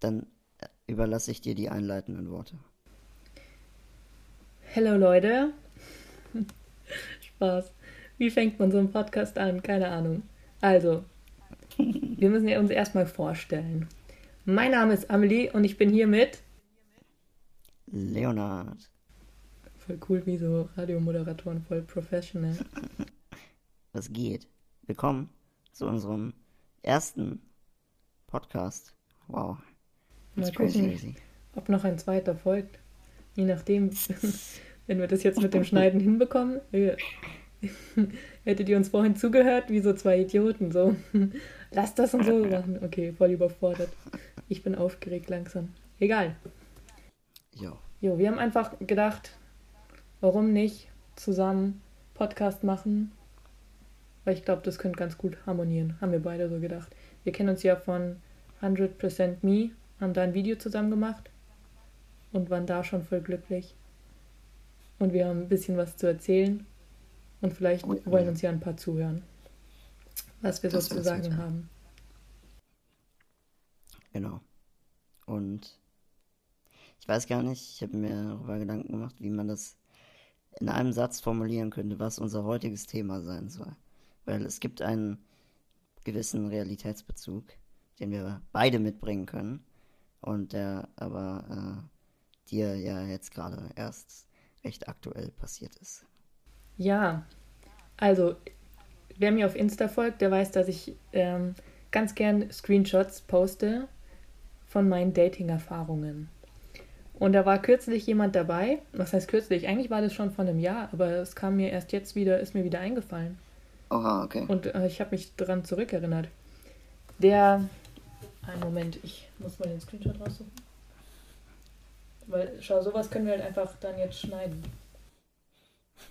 dann äh, überlasse ich dir die einleitenden Worte. Hallo Leute. Spaß. Wie fängt man so einen Podcast an? Keine Ahnung. Also, wir müssen uns erstmal vorstellen. Mein Name ist Amelie und ich bin hier mit Leonard. Voll cool, wie so Radiomoderatoren, voll professional. Was geht? Willkommen zu unserem ersten Podcast. Wow. Mal gucken, ob noch ein zweiter folgt. Je nachdem, wenn wir das jetzt mit dem Schneiden hinbekommen. Hättet ihr uns vorhin zugehört, wie so zwei Idioten, so. Lass das und so machen. Okay, voll überfordert. Ich bin aufgeregt langsam. Egal. Jo. Jo, wir haben einfach gedacht, warum nicht zusammen Podcast machen? Weil ich glaube, das könnte ganz gut harmonieren. Haben wir beide so gedacht. Wir kennen uns ja von 100% Me, haben da ein Video zusammen gemacht und waren da schon voll glücklich. Und wir haben ein bisschen was zu erzählen und vielleicht oh, wollen uns ja ein paar zuhören, was wir das so zu sagen haben. Genau. Und ich weiß gar nicht, ich habe mir darüber Gedanken gemacht, wie man das in einem Satz formulieren könnte, was unser heutiges Thema sein soll. Weil es gibt einen gewissen Realitätsbezug, den wir beide mitbringen können und der aber äh, dir ja jetzt gerade erst recht aktuell passiert ist. Ja, also wer mir auf Insta folgt, der weiß, dass ich ähm, ganz gern Screenshots poste von meinen Dating-Erfahrungen. Und da war kürzlich jemand dabei, was heißt kürzlich? Eigentlich war das schon vor einem Jahr, aber es kam mir erst jetzt wieder, ist mir wieder eingefallen. Oha, okay. Und äh, ich habe mich daran zurückerinnert. Der, einen Moment, ich muss mal den Screenshot raussuchen. Weil, schau, sowas können wir halt einfach dann jetzt schneiden.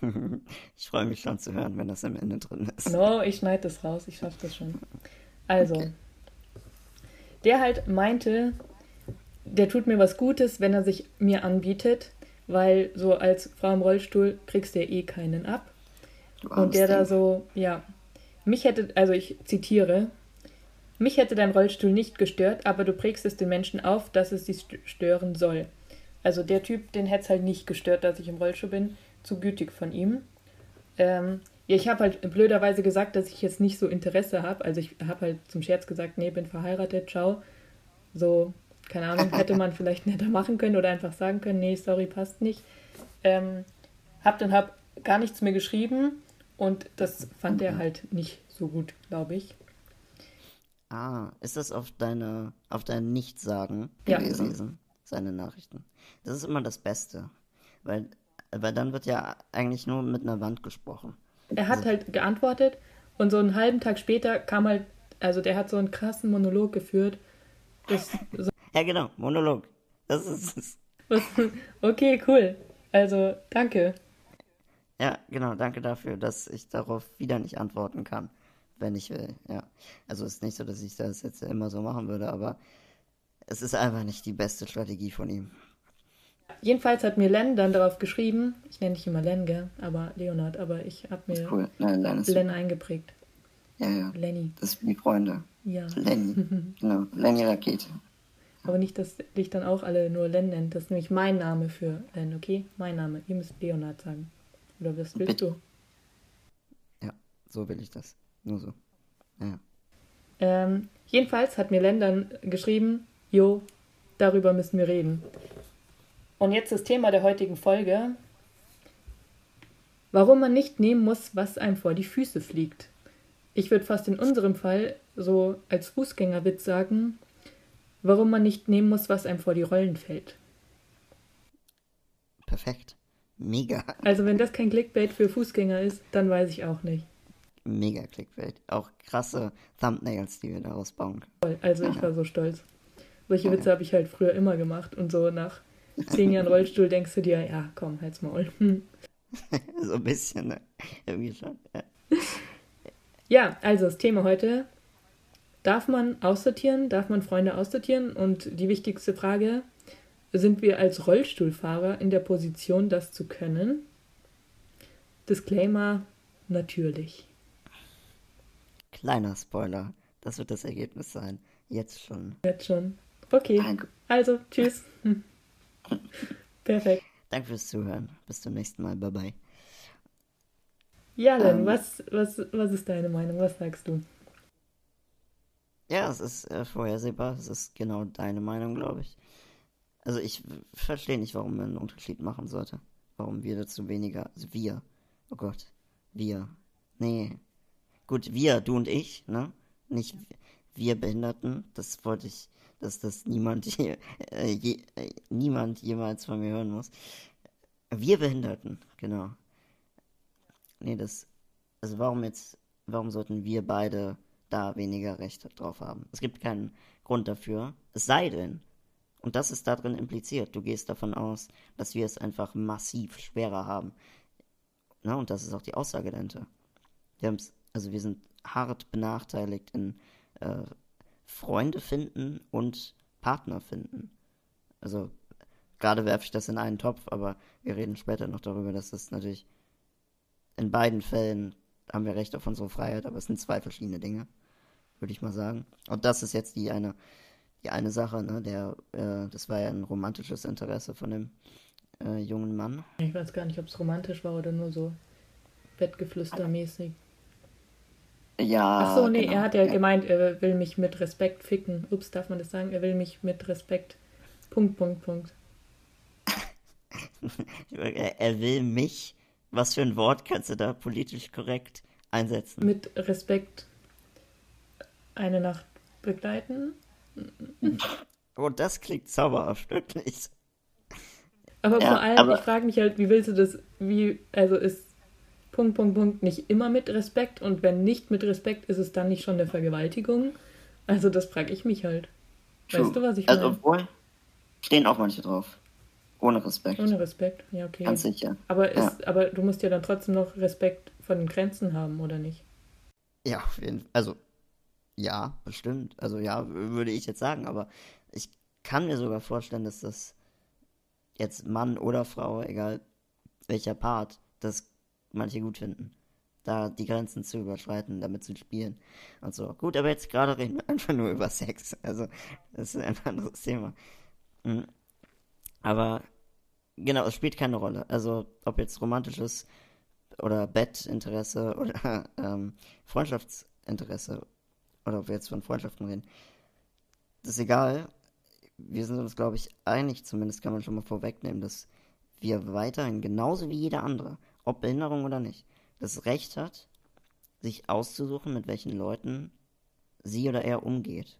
ich freue mich schon zu hören, wenn das am Ende drin ist. No, ich schneide das raus, ich schaffe das schon. Also, okay. der halt meinte, der tut mir was Gutes, wenn er sich mir anbietet, weil so als Frau im Rollstuhl kriegst du ja eh keinen ab. Und der da so, ja, mich hätte, also ich zitiere, mich hätte dein Rollstuhl nicht gestört, aber du prägst es den Menschen auf, dass es sie stören soll. Also der Typ, den hätte es halt nicht gestört, dass ich im Rollstuhl bin zu gütig von ihm. Ähm, ja, ich habe halt blöderweise gesagt, dass ich jetzt nicht so Interesse habe. Also ich habe halt zum Scherz gesagt, nee, bin verheiratet, ciao. So, keine Ahnung, hätte man vielleicht netter machen können oder einfach sagen können, nee, sorry, passt nicht. Ähm, hab dann hab gar nichts mehr geschrieben und das fand er halt nicht so gut, glaube ich. Ah, ist das auf deine, auf dein Nichtsagen ja. gewesen, seine Nachrichten? Das ist immer das Beste, weil weil dann wird ja eigentlich nur mit einer Wand gesprochen. Er hat also, halt geantwortet und so einen halben Tag später kam halt, also der hat so einen krassen Monolog geführt. So ja, genau, Monolog. Das ist es. okay, cool. Also, danke. Ja, genau, danke dafür, dass ich darauf wieder nicht antworten kann, wenn ich will. Ja. Also es ist nicht so, dass ich das jetzt immer so machen würde, aber es ist einfach nicht die beste Strategie von ihm. Jedenfalls hat mir Len dann darauf geschrieben, ich nenne dich immer Len, gell? Aber Leonard, aber ich habe mir cool. Nein, Len, Len eingeprägt. Ja, ja. Lenny. Das ist wie Freunde. Ja. Lenny. genau. Lenny Rakete. Aber nicht, dass dich dann auch alle nur Len nennt. Das ist nämlich mein Name für Len, okay? Mein Name. Ihr müsst Leonard sagen. Oder was willst Bitte. du? Ja, so will ich das. Nur so. Ja. Ähm, jedenfalls hat mir Len dann geschrieben, Jo, darüber müssen wir reden. Und jetzt das Thema der heutigen Folge. Warum man nicht nehmen muss, was einem vor die Füße fliegt. Ich würde fast in unserem Fall so als Fußgängerwitz sagen, warum man nicht nehmen muss, was einem vor die Rollen fällt. Perfekt. Mega. Also wenn das kein Clickbait für Fußgänger ist, dann weiß ich auch nicht. Mega Clickbait. Auch krasse Thumbnails, die wir daraus bauen können. Also ich war so stolz. Solche Witze habe ich halt früher immer gemacht und so nach zehn Jahren Rollstuhl denkst du dir, ja, komm, halt's Maul. so ein bisschen, ne? Irgendwie schon. Ja. ja, also das Thema heute. Darf man aussortieren? Darf man Freunde aussortieren? Und die wichtigste Frage, sind wir als Rollstuhlfahrer in der Position, das zu können? Disclaimer, natürlich. Kleiner Spoiler, das wird das Ergebnis sein. Jetzt schon. Jetzt schon. Okay. Danke. Also, tschüss. Perfekt. Danke fürs Zuhören. Bis zum nächsten Mal. Bye bye. Ja, dann, ähm, was, was, was ist deine Meinung? Was sagst du? Ja, es ist äh, vorhersehbar. Es ist genau deine Meinung, glaube ich. Also ich verstehe nicht, warum man einen Unterschied machen sollte. Warum wir dazu weniger. Also wir. Oh Gott. Wir. Nee. Gut, wir, du und ich, ne? Nicht wir Behinderten. Das wollte ich, dass das niemand, äh, je, äh, niemand jemals von mir hören muss. Wir Behinderten, genau. Nee, das. Also warum jetzt. Warum sollten wir beide da weniger Recht drauf haben? Es gibt keinen Grund dafür. Es sei denn, und das ist darin impliziert. Du gehst davon aus, dass wir es einfach massiv schwerer haben. Na, und das ist auch die Aussage dahinter. Wir also wir sind hart benachteiligt in äh, Freunde finden und Partner finden. Also gerade werfe ich das in einen Topf, aber wir reden später noch darüber, dass das natürlich in beiden Fällen haben wir Recht auf unsere Freiheit, aber es sind zwei verschiedene Dinge, würde ich mal sagen. Und das ist jetzt die eine, die eine Sache, ne? Der, äh, das war ja ein romantisches Interesse von dem äh, jungen Mann. Ich weiß gar nicht, ob es romantisch war oder nur so Bettgeflüstermäßig. Ja. Ach so, nee, genau. er hat ja, ja, gemeint, er will mich mit Respekt ficken. Ups, darf man das sagen? Er will mich mit Respekt. Punkt, Punkt, Punkt. er will mich. Was für ein Wort kannst du da politisch korrekt einsetzen? Mit Respekt eine Nacht begleiten. Oh, das klingt zauberhaft, wirklich. Aber ja, vor allem, aber... ich frage mich halt, wie willst du das, wie, also ist Punkt, Punkt, Punkt nicht immer mit Respekt und wenn nicht mit Respekt, ist es dann nicht schon eine Vergewaltigung? Also das frage ich mich halt. True. Weißt du, was ich also, meine? Also obwohl, stehen auch manche drauf. Ohne Respekt. Ohne Respekt, ja, okay. Ganz sicher. Aber, ist, ja. aber du musst ja dann trotzdem noch Respekt vor den Grenzen haben, oder nicht? Ja, auf jeden Fall. Also, ja, bestimmt. Also, ja, würde ich jetzt sagen, aber ich kann mir sogar vorstellen, dass das jetzt Mann oder Frau, egal welcher Part, das manche gut finden. Da die Grenzen zu überschreiten, damit zu spielen und so. Gut, aber jetzt gerade reden wir einfach nur über Sex. Also, das ist ein anderes Thema. Mhm. Aber genau, es spielt keine Rolle. Also, ob jetzt romantisches oder Bettinteresse oder ähm, Freundschaftsinteresse oder ob wir jetzt von Freundschaften reden, das ist egal. Wir sind uns, glaube ich, einig, zumindest kann man schon mal vorwegnehmen, dass wir weiterhin genauso wie jeder andere ob Behinderung oder nicht, das Recht hat, sich auszusuchen, mit welchen Leuten sie oder er umgeht.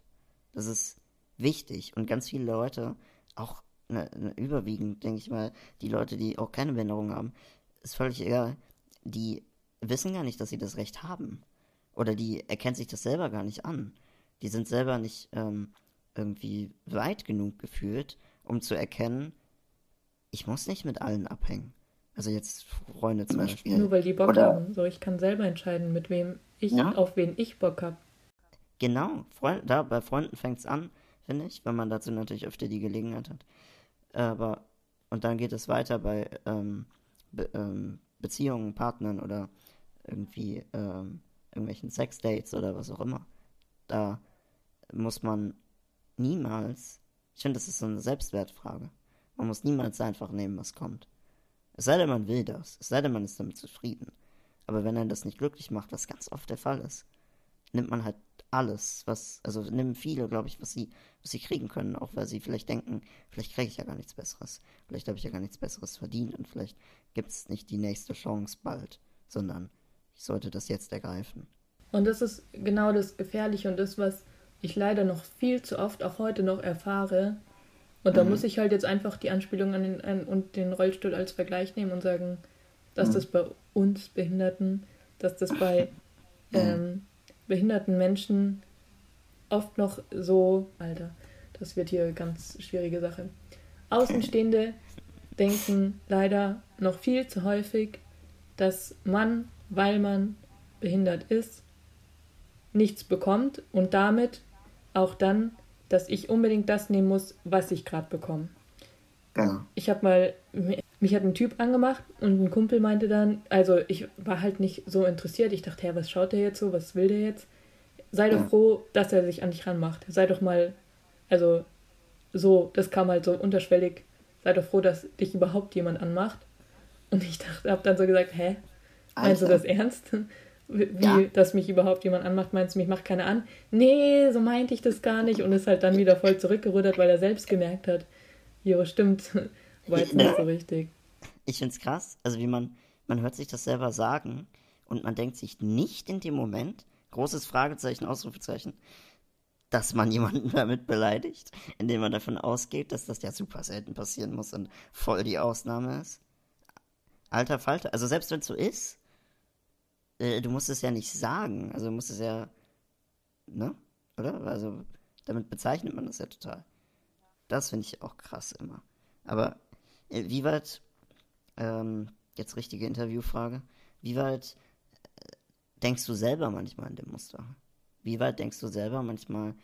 Das ist wichtig und ganz viele Leute, auch ne, ne, überwiegend, denke ich mal, die Leute, die auch keine Behinderung haben, ist völlig egal, die wissen gar nicht, dass sie das Recht haben. Oder die erkennen sich das selber gar nicht an. Die sind selber nicht ähm, irgendwie weit genug gefühlt, um zu erkennen, ich muss nicht mit allen abhängen. Also jetzt Freunde zum Beispiel. Nur weil die Bock Oder, haben. So, ich kann selber entscheiden, mit wem ich, ja? auf wen ich Bock habe. Genau, Freund, da bei Freunden fängt es an, finde ich, wenn man dazu natürlich öfter die Gelegenheit hat. Aber, und dann geht es weiter bei ähm, Be ähm, Beziehungen, Partnern oder irgendwie ähm, irgendwelchen Sexdates oder was auch immer. Da muss man niemals, ich finde, das ist so eine Selbstwertfrage. Man muss niemals einfach nehmen, was kommt. Es sei denn, man will das. Es sei denn, man ist damit zufrieden. Aber wenn einen das nicht glücklich macht, was ganz oft der Fall ist, nimmt man halt alles, was, also nehmen viele, glaube ich, was sie, was sie kriegen können, auch weil sie vielleicht denken, vielleicht kriege ich ja gar nichts Besseres. Vielleicht habe ich ja gar nichts Besseres verdient und vielleicht gibt es nicht die nächste Chance bald, sondern ich sollte das jetzt ergreifen. Und das ist genau das Gefährliche und das, was ich leider noch viel zu oft auch heute noch erfahre, und da mhm. muss ich halt jetzt einfach die Anspielung an den, an, und den Rollstuhl als Vergleich nehmen und sagen, dass mhm. das bei uns Behinderten, dass das bei ähm, behinderten Menschen oft noch so, Alter, das wird hier ganz schwierige Sache. Außenstehende denken leider noch viel zu häufig, dass man, weil man behindert ist, nichts bekommt und damit auch dann dass ich unbedingt das nehmen muss, was ich gerade bekomme. Genau. Ich habe mal, mich hat ein Typ angemacht und ein Kumpel meinte dann, also ich war halt nicht so interessiert. Ich dachte, ja, was schaut der jetzt so, was will der jetzt? Sei doch ja. froh, dass er sich an dich ranmacht. Sei doch mal, also so, das kam halt so unterschwellig. Sei doch froh, dass dich überhaupt jemand anmacht. Und ich dachte, hab dann so gesagt, hä? Meinst du das ernst? Wie, ja. dass mich überhaupt jemand anmacht, meinst du, mich macht keiner an? Nee, so meinte ich das gar nicht und ist halt dann wieder voll zurückgerudert, weil er selbst gemerkt hat, jo, stimmt, war jetzt nicht so richtig. Ich find's krass, also wie man, man hört sich das selber sagen und man denkt sich nicht in dem Moment, großes Fragezeichen, Ausrufezeichen, dass man jemanden damit beleidigt, indem man davon ausgeht, dass das ja super selten passieren muss und voll die Ausnahme ist. Alter Falter, also selbst wenn es so ist, äh, du musst es ja nicht sagen. Also du musst es ja, ne? Oder? Also damit bezeichnet man das ja total. Das finde ich auch krass immer. Aber äh, wie weit, ähm, jetzt richtige Interviewfrage, wie weit äh, denkst du selber manchmal in dem Muster? Wie weit denkst du selber manchmal,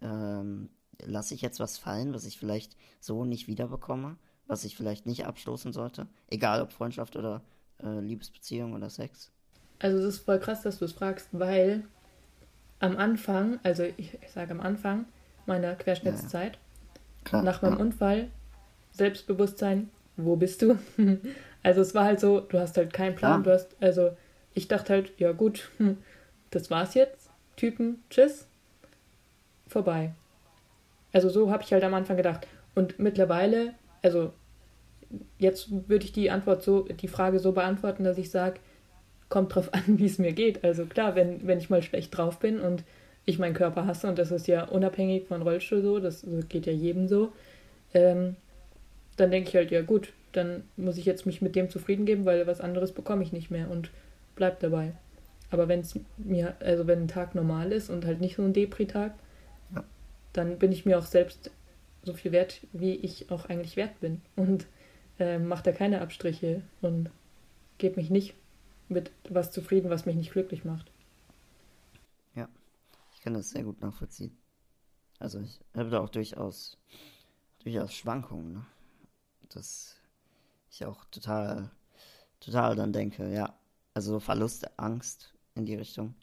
ähm, lasse ich jetzt was fallen, was ich vielleicht so nicht wiederbekomme, was ich vielleicht nicht abstoßen sollte? Egal ob Freundschaft oder äh, Liebesbeziehung oder Sex? Also es ist voll krass, dass du es fragst, weil am Anfang, also ich, ich sage am Anfang meiner Querschnittszeit, ja. nach meinem ja. Unfall, Selbstbewusstsein, wo bist du? also es war halt so, du hast halt keinen Plan, ja. du hast, also ich dachte halt, ja gut, das war's jetzt, Typen, tschüss, vorbei. Also so habe ich halt am Anfang gedacht. Und mittlerweile, also jetzt würde ich die Antwort so, die Frage so beantworten, dass ich sage, kommt drauf an, wie es mir geht. Also klar, wenn, wenn ich mal schlecht drauf bin und ich meinen Körper hasse, und das ist ja unabhängig von Rollstuhl so, das, geht ja jedem so, ähm, dann denke ich halt, ja gut, dann muss ich jetzt mich mit dem zufrieden geben, weil was anderes bekomme ich nicht mehr und bleib dabei. Aber wenn es mir, also wenn ein Tag normal ist und halt nicht so ein Depri-Tag, ja. dann bin ich mir auch selbst so viel wert, wie ich auch eigentlich wert bin. Und äh, mache da keine Abstriche und gebe mich nicht mit was zufrieden, was mich nicht glücklich macht. Ja, ich kann das sehr gut nachvollziehen. Also ich habe da auch durchaus, durchaus Schwankungen, ne? dass ich auch total, total dann denke, ja, also Verlust, Angst in die Richtung,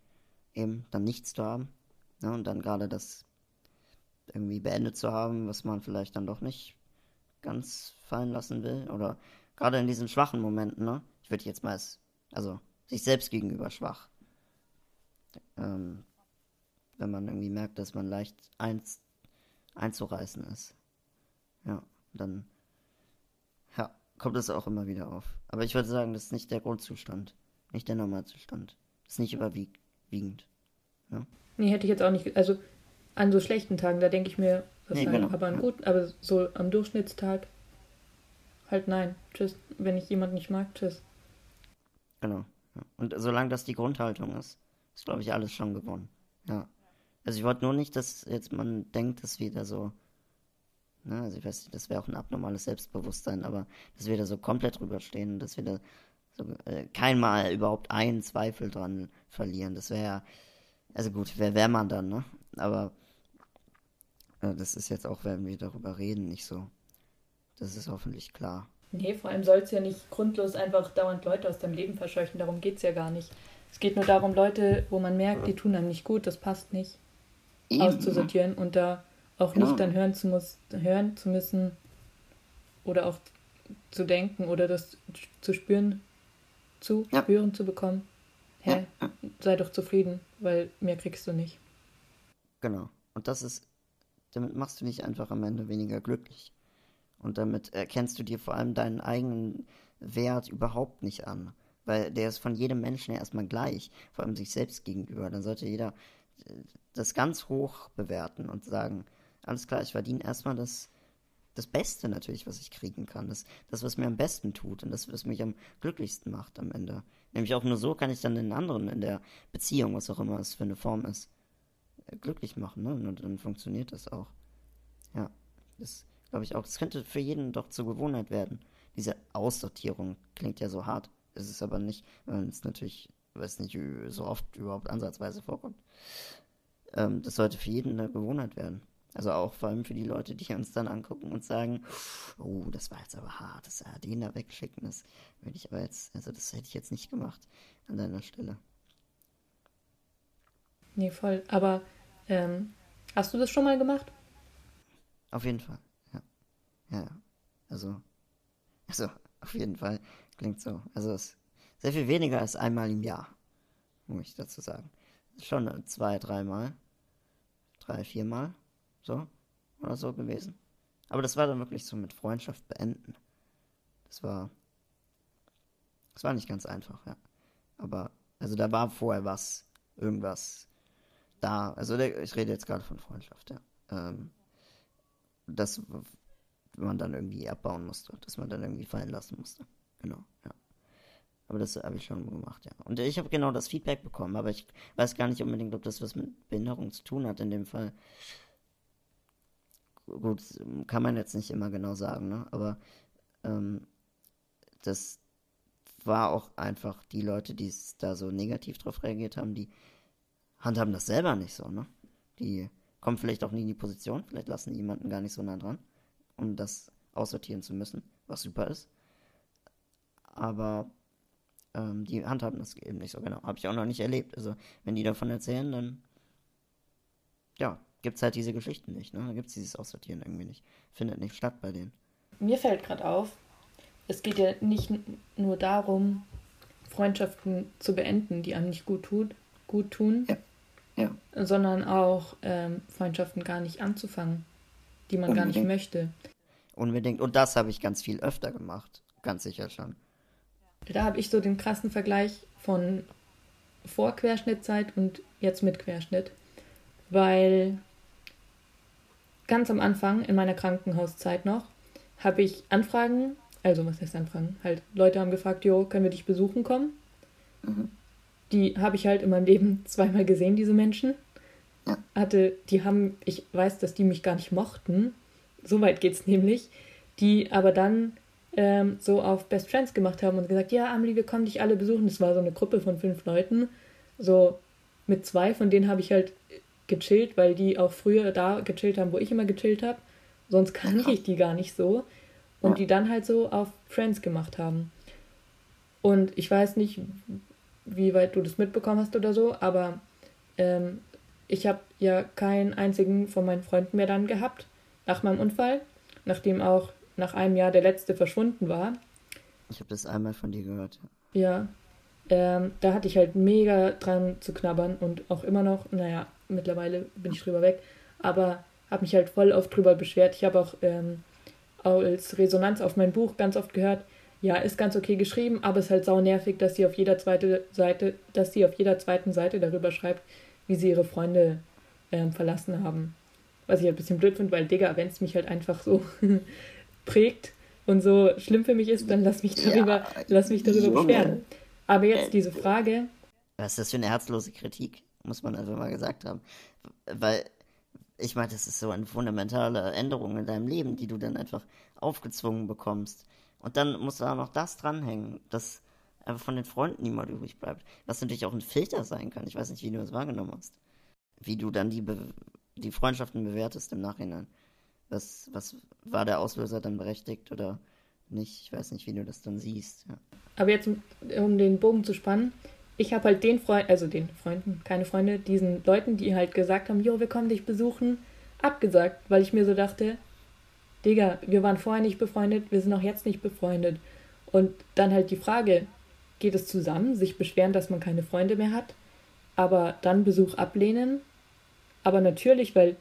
eben dann nichts zu haben ne? und dann gerade das irgendwie beendet zu haben, was man vielleicht dann doch nicht ganz fallen lassen will oder gerade in diesen schwachen Momenten, ne? Ich würde jetzt mal als also sich selbst gegenüber schwach. Ähm, wenn man irgendwie merkt, dass man leicht eins, einzureißen ist. Ja, dann ja, kommt es auch immer wieder auf. Aber ich würde sagen, das ist nicht der Grundzustand, nicht der Normalzustand. Das ist nicht überwiegend. Ja? Nee, hätte ich jetzt auch nicht. Also an so schlechten Tagen, da denke ich mir, was nee, genau. aber an guten, aber so am Durchschnittstag halt nein. Tschüss. Wenn ich jemanden nicht mag, tschüss. Genau. Und solange das die Grundhaltung ist, ist, glaube ich, alles schon gewonnen. Ja. Also ich wollte nur nicht, dass jetzt man denkt, dass wir da so, ne, also ich weiß nicht, das wäre auch ein abnormales Selbstbewusstsein, aber dass wir da so komplett drüber stehen, dass wir da so, äh, kein Mal überhaupt einen Zweifel dran verlieren. Das wäre ja, also gut, wer wäre man dann, ne? Aber äh, das ist jetzt auch, wenn wir darüber reden, nicht so. Das ist hoffentlich klar. Nee, vor allem soll es ja nicht grundlos einfach dauernd Leute aus deinem Leben verscheuchen. Darum geht es ja gar nicht. Es geht nur darum, Leute, wo man merkt, die tun einem nicht gut, das passt nicht, Eben. auszusortieren und da auch genau. nicht dann hören zu, muss, hören zu müssen oder auch zu denken oder das zu spüren, zu ja. spüren zu bekommen. Hä, ja. sei doch zufrieden, weil mehr kriegst du nicht. Genau. Und das ist, damit machst du dich einfach am Ende weniger glücklich. Und damit erkennst du dir vor allem deinen eigenen Wert überhaupt nicht an. Weil der ist von jedem Menschen erstmal gleich, vor allem sich selbst gegenüber. Dann sollte jeder äh, das ganz hoch bewerten und sagen, alles klar, ich verdiene erstmal das, das Beste natürlich, was ich kriegen kann. Das, das, was mir am besten tut und das, was mich am glücklichsten macht am Ende. Nämlich auch nur so kann ich dann den anderen in der Beziehung, was auch immer es für eine Form ist, glücklich machen. Ne? Und dann funktioniert das auch. Ja, das glaube ich auch. Das könnte für jeden doch zur Gewohnheit werden. Diese Aussortierung klingt ja so hart. Ist es aber nicht, weil es natürlich, weiß nicht, so oft überhaupt ansatzweise vorkommt. Ähm, das sollte für jeden eine Gewohnheit werden. Also auch vor allem für die Leute, die uns dann angucken und sagen, oh, das war jetzt aber hart, das ja, den da wegschicken, das würde ich aber jetzt, also das hätte ich jetzt nicht gemacht an deiner Stelle. Nee, voll. Aber ähm, hast du das schon mal gemacht? Auf jeden Fall, ja. Also, also, auf jeden Fall klingt so. Also, es ist sehr viel weniger als einmal im Jahr, muss ich dazu sagen. Schon zwei, dreimal, drei, viermal, so, oder so gewesen. Aber das war dann wirklich so mit Freundschaft beenden. Das war, das war nicht ganz einfach, ja. Aber, also da war vorher was, irgendwas da. Also ich rede jetzt gerade von Freundschaft, ja. Ähm, das man dann irgendwie abbauen musste, dass man dann irgendwie fallen lassen musste. Genau, ja. Aber das habe ich schon gemacht, ja. Und ich habe genau das Feedback bekommen, aber ich weiß gar nicht unbedingt, ob das was mit Behinderung zu tun hat in dem Fall. Gut, kann man jetzt nicht immer genau sagen, ne? Aber ähm, das war auch einfach die Leute, die da so negativ drauf reagiert haben, die handhaben das selber nicht so, ne? Die kommen vielleicht auch nie in die Position, vielleicht lassen jemanden gar nicht so nah dran, um das aussortieren zu müssen, was super ist. Aber ähm, die handhaben das eben nicht so genau. Habe ich auch noch nicht erlebt. Also, wenn die davon erzählen, dann ja, gibt es halt diese Geschichten nicht. Ne? Da gibt es dieses Aussortieren irgendwie nicht. Findet nicht statt bei denen. Mir fällt gerade auf, es geht ja nicht nur darum, Freundschaften zu beenden, die einem nicht gut, tut, gut tun, ja. Ja. sondern auch ähm, Freundschaften gar nicht anzufangen, die man Unbedingt. gar nicht möchte. Unbedingt. Und das habe ich ganz viel öfter gemacht. Ganz sicher schon. Da habe ich so den krassen Vergleich von vor Querschnittzeit und jetzt mit Querschnitt. Weil ganz am Anfang in meiner Krankenhauszeit noch habe ich Anfragen, also was heißt Anfragen? Halt, Leute haben gefragt, jo, können wir dich besuchen kommen? Mhm. Die habe ich halt in meinem Leben zweimal gesehen, diese Menschen. Ja. Hatte, die haben, ich weiß, dass die mich gar nicht mochten. So weit geht's nämlich. Die aber dann ähm, so auf Best Friends gemacht haben und gesagt, ja, Amelie, wir kommen dich alle besuchen. Das war so eine Gruppe von fünf Leuten. So mit zwei, von denen habe ich halt gechillt, weil die auch früher da gechillt haben, wo ich immer gechillt habe. Sonst kannte ich die gar nicht so. Und die dann halt so auf Friends gemacht haben. Und ich weiß nicht, wie weit du das mitbekommen hast oder so, aber ähm, ich habe ja keinen einzigen von meinen Freunden mehr dann gehabt nach meinem Unfall, nachdem auch nach einem Jahr der letzte verschwunden war. Ich habe das einmal von dir gehört. Ja. Ähm, da hatte ich halt mega dran zu knabbern und auch immer noch, naja, mittlerweile bin ich drüber weg, aber habe mich halt voll oft drüber beschwert. Ich habe auch ähm, als Resonanz auf mein Buch ganz oft gehört, ja, ist ganz okay geschrieben, aber es ist halt sau nervig, dass sie auf jeder zweite Seite, dass sie auf jeder zweiten Seite darüber schreibt, wie sie ihre Freunde ähm, verlassen haben. Was ich halt ein bisschen blöd finde, weil, Digga, wenn es mich halt einfach so prägt und so schlimm für mich ist, dann lass mich darüber, ja, lass mich darüber Junge. beschweren. Aber jetzt äh, diese Frage. Was ist das für eine herzlose Kritik? Muss man einfach mal gesagt haben. Weil, ich meine, das ist so eine fundamentale Änderung in deinem Leben, die du dann einfach aufgezwungen bekommst. Und dann muss da noch das dranhängen, dass einfach von den Freunden niemand übrig bleibt. Was natürlich auch ein Filter sein kann. Ich weiß nicht, wie du das wahrgenommen hast. Wie du dann die, Be die Freundschaften bewertest im Nachhinein. Was, was war der Auslöser dann berechtigt oder nicht? Ich weiß nicht, wie du das dann siehst. Ja. Aber jetzt, um den Bogen zu spannen, ich habe halt den Freund, also den Freunden, keine Freunde, diesen Leuten, die halt gesagt haben, jo, wir kommen dich besuchen, abgesagt, weil ich mir so dachte, Digga, wir waren vorher nicht befreundet, wir sind auch jetzt nicht befreundet. Und dann halt die Frage, geht es zusammen, sich beschweren, dass man keine Freunde mehr hat, aber dann Besuch ablehnen? Aber natürlich, weil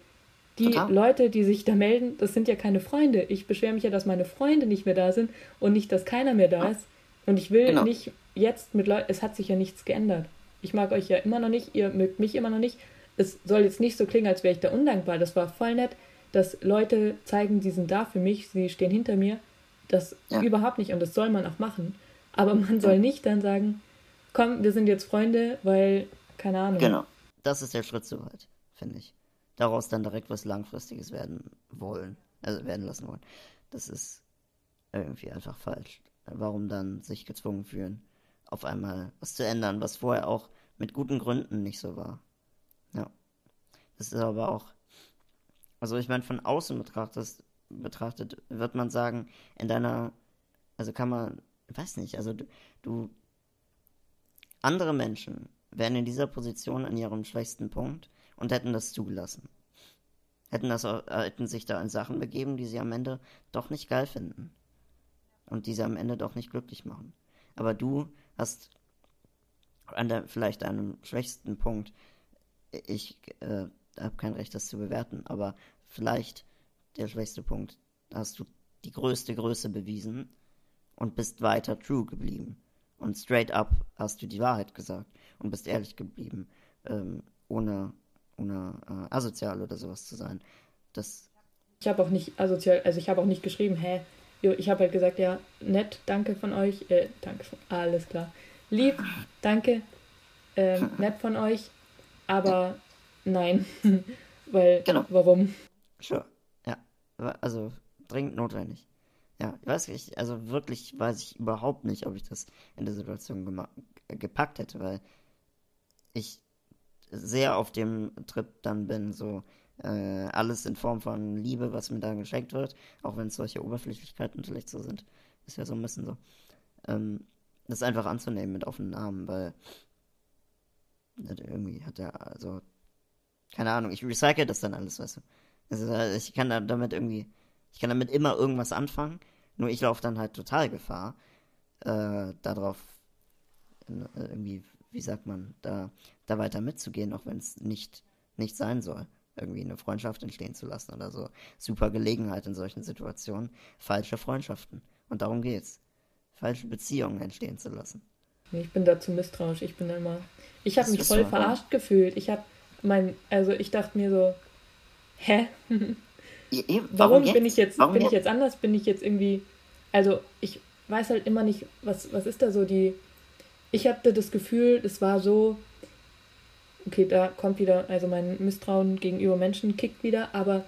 die Total. Leute, die sich da melden, das sind ja keine Freunde. Ich beschwere mich ja, dass meine Freunde nicht mehr da sind und nicht, dass keiner mehr da ist. Und ich will genau. nicht jetzt mit Leuten, es hat sich ja nichts geändert. Ich mag euch ja immer noch nicht, ihr mögt mich immer noch nicht. Es soll jetzt nicht so klingen, als wäre ich da undankbar. Das war voll nett, dass Leute zeigen, die sind da für mich, sie stehen hinter mir. Das ja. überhaupt nicht und das soll man auch machen. Aber man soll nicht dann sagen, komm, wir sind jetzt Freunde, weil, keine Ahnung. Genau, das ist der Schritt zu weit, finde ich daraus dann direkt was Langfristiges werden wollen, also werden lassen wollen. Das ist irgendwie einfach falsch. Warum dann sich gezwungen fühlen, auf einmal was zu ändern, was vorher auch mit guten Gründen nicht so war. Ja. Das ist aber auch, also ich meine, von außen betrachtet, betrachtet wird man sagen, in deiner, also kann man, weiß nicht, also du, du andere Menschen wären in dieser Position an ihrem schwächsten Punkt und hätten das zugelassen. hätten, das, hätten sich da in Sachen begeben, die sie am Ende doch nicht geil finden. Und die sie am Ende doch nicht glücklich machen. Aber du hast an der, vielleicht einem schwächsten Punkt, ich äh, habe kein Recht, das zu bewerten, aber vielleicht der schwächste Punkt, hast du die größte Größe bewiesen und bist weiter true geblieben. Und straight up hast du die Wahrheit gesagt und bist ehrlich geblieben, ähm, ohne, ohne äh, asozial oder sowas zu sein. Das ich habe auch nicht asozial, also ich habe auch nicht geschrieben, hä, ich habe halt gesagt, ja, nett, danke von euch, äh, danke von, alles klar, lieb, danke, äh, nett von euch, aber nein, weil, genau. warum? Sure, ja, also dringend notwendig. Ja, ich weiß nicht, also wirklich weiß ich überhaupt nicht, ob ich das in der Situation gepackt hätte, weil ich sehr auf dem Trip dann bin, so äh, alles in Form von Liebe, was mir da geschenkt wird, auch wenn es solche Oberflächlichkeiten vielleicht so sind, ist ja so ein bisschen so, ähm, das einfach anzunehmen mit offenen Armen, weil irgendwie hat er, also, keine Ahnung, ich recycle das dann alles, weißt du. Also ich kann da damit irgendwie, ich kann damit immer irgendwas anfangen, nur ich laufe dann halt total Gefahr, äh, darauf äh, irgendwie, wie sagt man, da, da weiter mitzugehen, auch wenn es nicht, nicht sein soll. Irgendwie eine Freundschaft entstehen zu lassen oder so. Super Gelegenheit in solchen Situationen. Falsche Freundschaften. Und darum geht's. Falsche Beziehungen entstehen zu lassen. Ich bin dazu misstrauisch. Ich bin immer. Ich habe mich voll verarscht warum? gefühlt. Ich habe mein, also ich dachte mir so, hä? warum, warum bin ich jetzt, warum bin ich jetzt anders? Bin ich jetzt irgendwie, also ich weiß halt immer nicht, was, was ist da so die, ich hatte das Gefühl, es war so, okay, da kommt wieder, also mein Misstrauen gegenüber Menschen kickt wieder, aber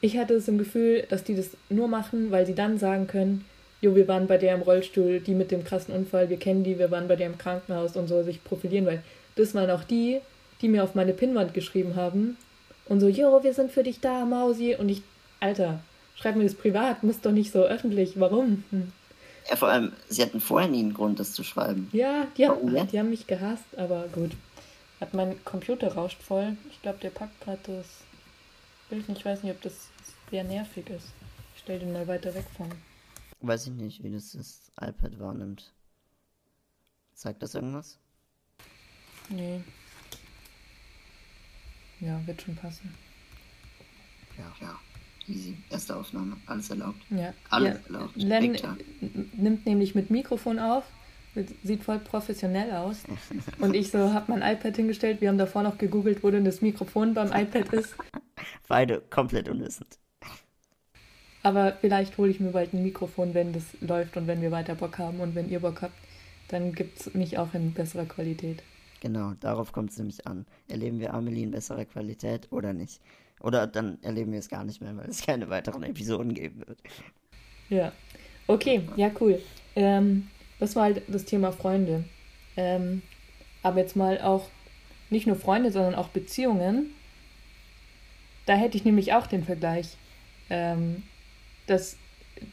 ich hatte es im Gefühl, dass die das nur machen, weil sie dann sagen können, jo, wir waren bei der im Rollstuhl, die mit dem krassen Unfall, wir kennen die, wir waren bei der im Krankenhaus und so sich profilieren, weil das waren auch die, die mir auf meine Pinnwand geschrieben haben und so, jo, wir sind für dich da, Mausi, und ich Alter, schreib mir das privat, muss doch nicht so öffentlich. Warum? Hm. Ja, vor allem, sie hatten vorher nie einen Grund, das zu schreiben. Ja, die, haben, ja? die haben mich gehasst, aber gut. Hat mein Computer rauscht voll. Ich glaube, der packt gerade das Bild nicht. Ich weiß nicht, ob das sehr nervig ist. Ich stell den mal weiter weg von. Weiß ich nicht, wie das das iPad wahrnimmt. Zeigt das irgendwas? Nee. Ja, wird schon passen. Ja, ja. Easy. Erste Aufnahme. Alles erlaubt. Ja. Alles ja. erlaubt. Len nimmt nämlich mit Mikrofon auf. Sieht voll professionell aus. Und ich so habe mein iPad hingestellt. Wir haben davor noch gegoogelt, wo denn das Mikrofon beim iPad ist. Beide komplett unwissend. Aber vielleicht hole ich mir bald ein Mikrofon, wenn das läuft und wenn wir weiter Bock haben und wenn ihr Bock habt, dann gibt es mich auch in besserer Qualität. Genau, darauf kommt es nämlich an. Erleben wir Amelie in besserer Qualität oder nicht? Oder dann erleben wir es gar nicht mehr, weil es keine weiteren Episoden geben wird. Ja. Okay, ja, cool. Ähm, das war halt das Thema Freunde. Ähm, aber jetzt mal auch nicht nur Freunde, sondern auch Beziehungen. Da hätte ich nämlich auch den Vergleich, ähm, dass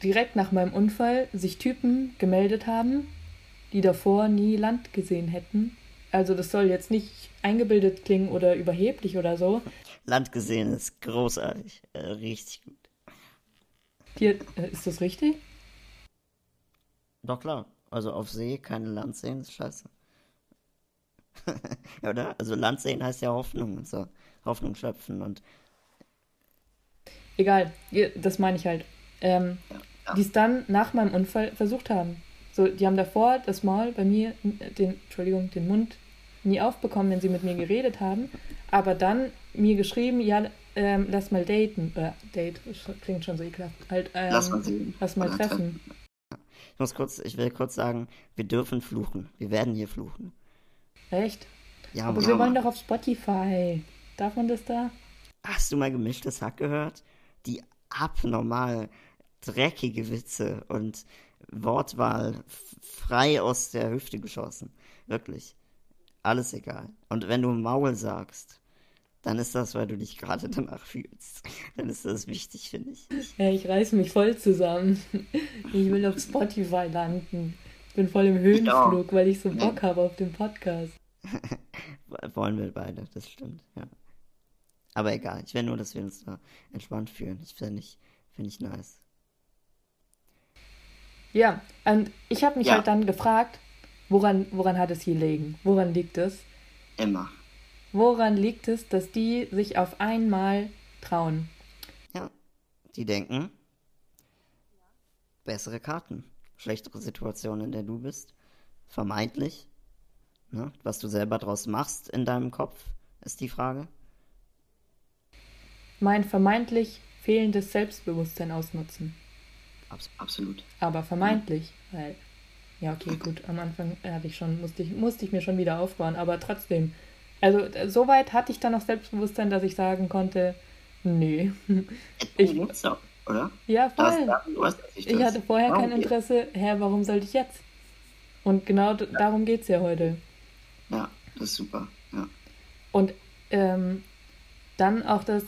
direkt nach meinem Unfall sich Typen gemeldet haben, die davor nie Land gesehen hätten. Also das soll jetzt nicht eingebildet klingen oder überheblich oder so, Land gesehen ist großartig. Äh, richtig gut. Hier, äh, ist das richtig? Doch klar. Also auf See keine Land sehen ist scheiße. Oder? Also Land sehen heißt ja Hoffnung und so. Hoffnung schöpfen und. Egal, das meine ich halt. Ähm, ja, ja. Die es dann nach meinem Unfall versucht haben. So, die haben davor das Maul bei mir, den, Entschuldigung, den Mund nie aufbekommen, wenn sie mit mir geredet haben. Aber dann mir geschrieben, ja, ähm, lass mal daten. Äh, Date, klingt schon so ekelhaft. Halt, ähm, lass mal sehen. Lass mal treffen. Ich muss kurz, ich will kurz sagen, wir dürfen fluchen. Wir werden hier fluchen. Echt? Ja, Aber ja, wir wollen doch auf Spotify. Darf man das da? Hast du mal gemischtes Hack gehört? Die abnormal dreckige Witze und Wortwahl frei aus der Hüfte geschossen. Wirklich. Alles egal. Und wenn du Maul sagst, dann ist das, weil du dich gerade danach fühlst. Dann ist das wichtig, finde ich. Ja, ich reiße mich voll zusammen. Ich will auf Spotify landen. Ich bin voll im Höhenflug, weil ich so Bock habe auf den Podcast. Wollen wir beide, das stimmt, ja. Aber egal, ich will nur, dass wir uns da entspannt fühlen. Ich finde ich, find ich nice. Ja, und ich habe mich ja. halt dann gefragt, woran, woran hat es hier liegen? Woran liegt es? Immer. Woran liegt es, dass die sich auf einmal trauen? Ja, die denken, bessere Karten, schlechtere Situation, in der du bist, vermeintlich. Ne? Was du selber draus machst in deinem Kopf, ist die Frage. Mein vermeintlich fehlendes Selbstbewusstsein ausnutzen. Abs absolut. Aber vermeintlich, ja. weil, ja, okay, gut, am Anfang hatte ich schon, musste ich, musste ich mir schon wieder aufbauen, aber trotzdem. Also, soweit hatte ich dann noch Selbstbewusstsein, dass ich sagen konnte, nö. Ich, jetzt auch, oder? Ja, voll. Das, ich hatte vorher kein Interesse, hä, warum sollte ich jetzt? Und genau ja. darum geht es ja heute. Ja, das ist super, ja. Und ähm, dann auch das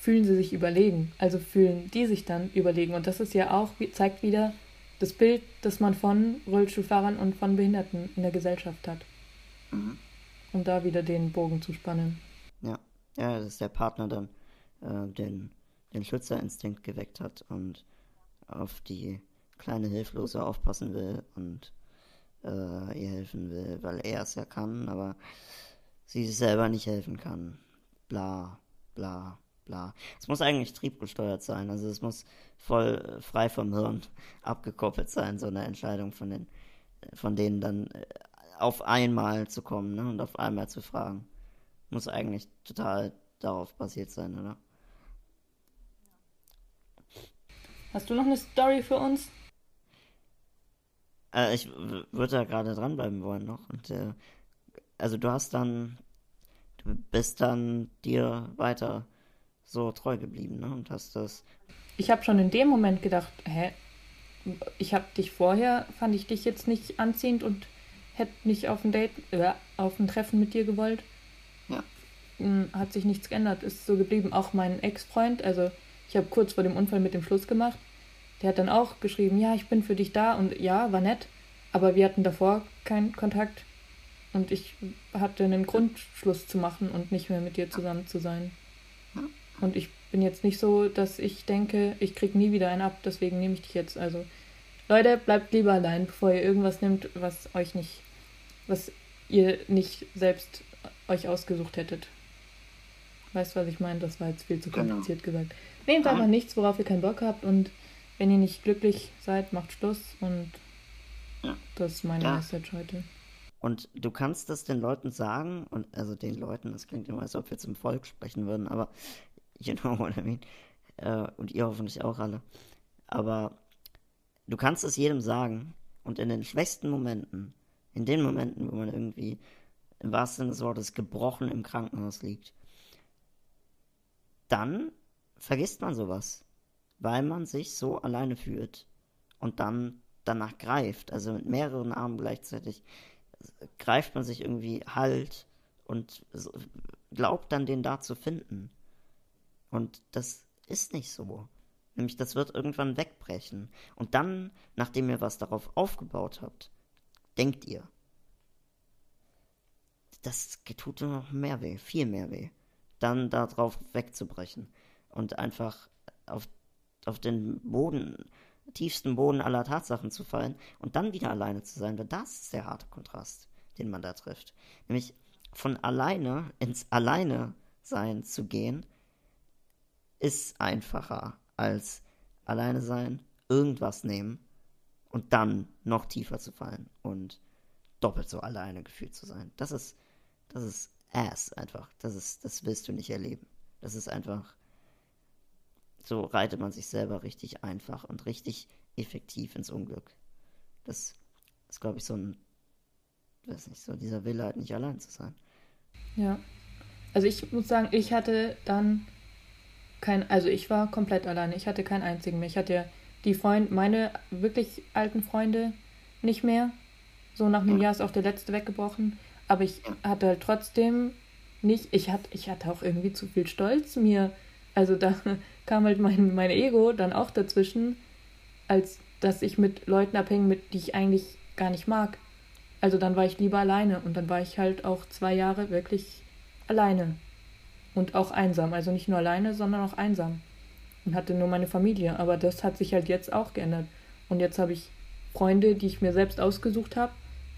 fühlen sie sich überlegen. Also fühlen die sich dann überlegen. Und das ist ja auch, zeigt wieder das Bild, das man von Rollstuhlfahrern und von Behinderten in der Gesellschaft hat. Mhm. Um da wieder den Bogen zu spannen. Ja, ja, dass der Partner dann äh, den, den Schützerinstinkt geweckt hat und auf die kleine Hilflose aufpassen will und äh, ihr helfen will, weil er es ja kann, aber sie selber nicht helfen kann. Bla, bla, bla. Es muss eigentlich triebgesteuert sein, also es muss voll frei vom Hirn abgekoppelt sein, so eine Entscheidung von den, von denen dann äh, auf einmal zu kommen ne, und auf einmal zu fragen. Muss eigentlich total darauf basiert sein, oder? Hast du noch eine Story für uns? Äh, ich würde da gerade dranbleiben wollen noch. Und, äh, also du hast dann, du bist dann dir weiter so treu geblieben, ne? Und hast das. Ich habe schon in dem Moment gedacht, hä? Ich habe dich vorher, fand ich dich jetzt nicht anziehend und hätte nicht auf ein Date, äh, auf ein Treffen mit dir gewollt. Ja. Hm, hat sich nichts geändert, ist so geblieben. Auch mein Ex-Freund, also ich habe kurz vor dem Unfall mit dem Schluss gemacht. Der hat dann auch geschrieben, ja, ich bin für dich da und ja, war nett, aber wir hatten davor keinen Kontakt und ich hatte einen Grund, Schluss zu machen und nicht mehr mit dir zusammen zu sein. Und ich bin jetzt nicht so, dass ich denke, ich krieg nie wieder einen ab, deswegen nehme ich dich jetzt. Also, Leute, bleibt lieber allein, bevor ihr irgendwas nimmt, was euch nicht, was ihr nicht selbst euch ausgesucht hättet. Weißt du, was ich meine? Das war jetzt viel zu genau. kompliziert genau. gesagt. Nehmt einfach nichts, worauf ihr keinen Bock habt und wenn ihr nicht glücklich seid, macht Schluss und ja. das ist meine ja. Message heute. Und du kannst das den Leuten sagen, und also den Leuten, das klingt immer, als ob wir zum Volk sprechen würden, aber you know what I mean. Äh, und ihr hoffentlich auch alle. Aber du kannst es jedem sagen und in den schwächsten Momenten, in den Momenten, wo man irgendwie im wahrsten Sinne des Wortes gebrochen im Krankenhaus liegt, dann vergisst man sowas, weil man sich so alleine fühlt und dann danach greift, also mit mehreren Armen gleichzeitig, greift man sich irgendwie Halt und glaubt dann den da zu finden. Und das ist nicht so. Nämlich, das wird irgendwann wegbrechen. Und dann, nachdem ihr was darauf aufgebaut habt, denkt ihr, das tut noch mehr weh, viel mehr weh. Dann darauf wegzubrechen und einfach auf, auf den Boden, tiefsten Boden aller Tatsachen zu fallen und dann wieder alleine zu sein. Weil das ist der harte Kontrast, den man da trifft. Nämlich von alleine ins Alleine sein zu gehen ist einfacher als alleine sein, irgendwas nehmen und dann noch tiefer zu fallen und doppelt so alleine gefühlt zu sein. Das ist, das ist ass einfach. Das ist, das willst du nicht erleben. Das ist einfach, so reitet man sich selber richtig einfach und richtig effektiv ins Unglück. Das ist, glaube ich, so ein, weiß nicht, so dieser Wille halt nicht allein zu sein. Ja. Also ich muss sagen, ich hatte dann kein, also ich war komplett alleine. Ich hatte keinen einzigen mehr. Ich hatte ja die Freunde, meine wirklich alten Freunde nicht mehr. So nach einem Jahr ist auch der letzte weggebrochen. Aber ich hatte halt trotzdem nicht, ich hatte, ich hatte auch irgendwie zu viel Stolz mir. Also da kam halt mein, mein Ego dann auch dazwischen, als dass ich mit Leuten abhänge, mit die ich eigentlich gar nicht mag. Also dann war ich lieber alleine und dann war ich halt auch zwei Jahre wirklich alleine. und auch einsam. Also nicht nur alleine, sondern auch einsam. Und hatte nur meine Familie. Aber das hat sich halt jetzt auch geändert. Und jetzt habe ich Freunde, die ich mir selbst ausgesucht habe,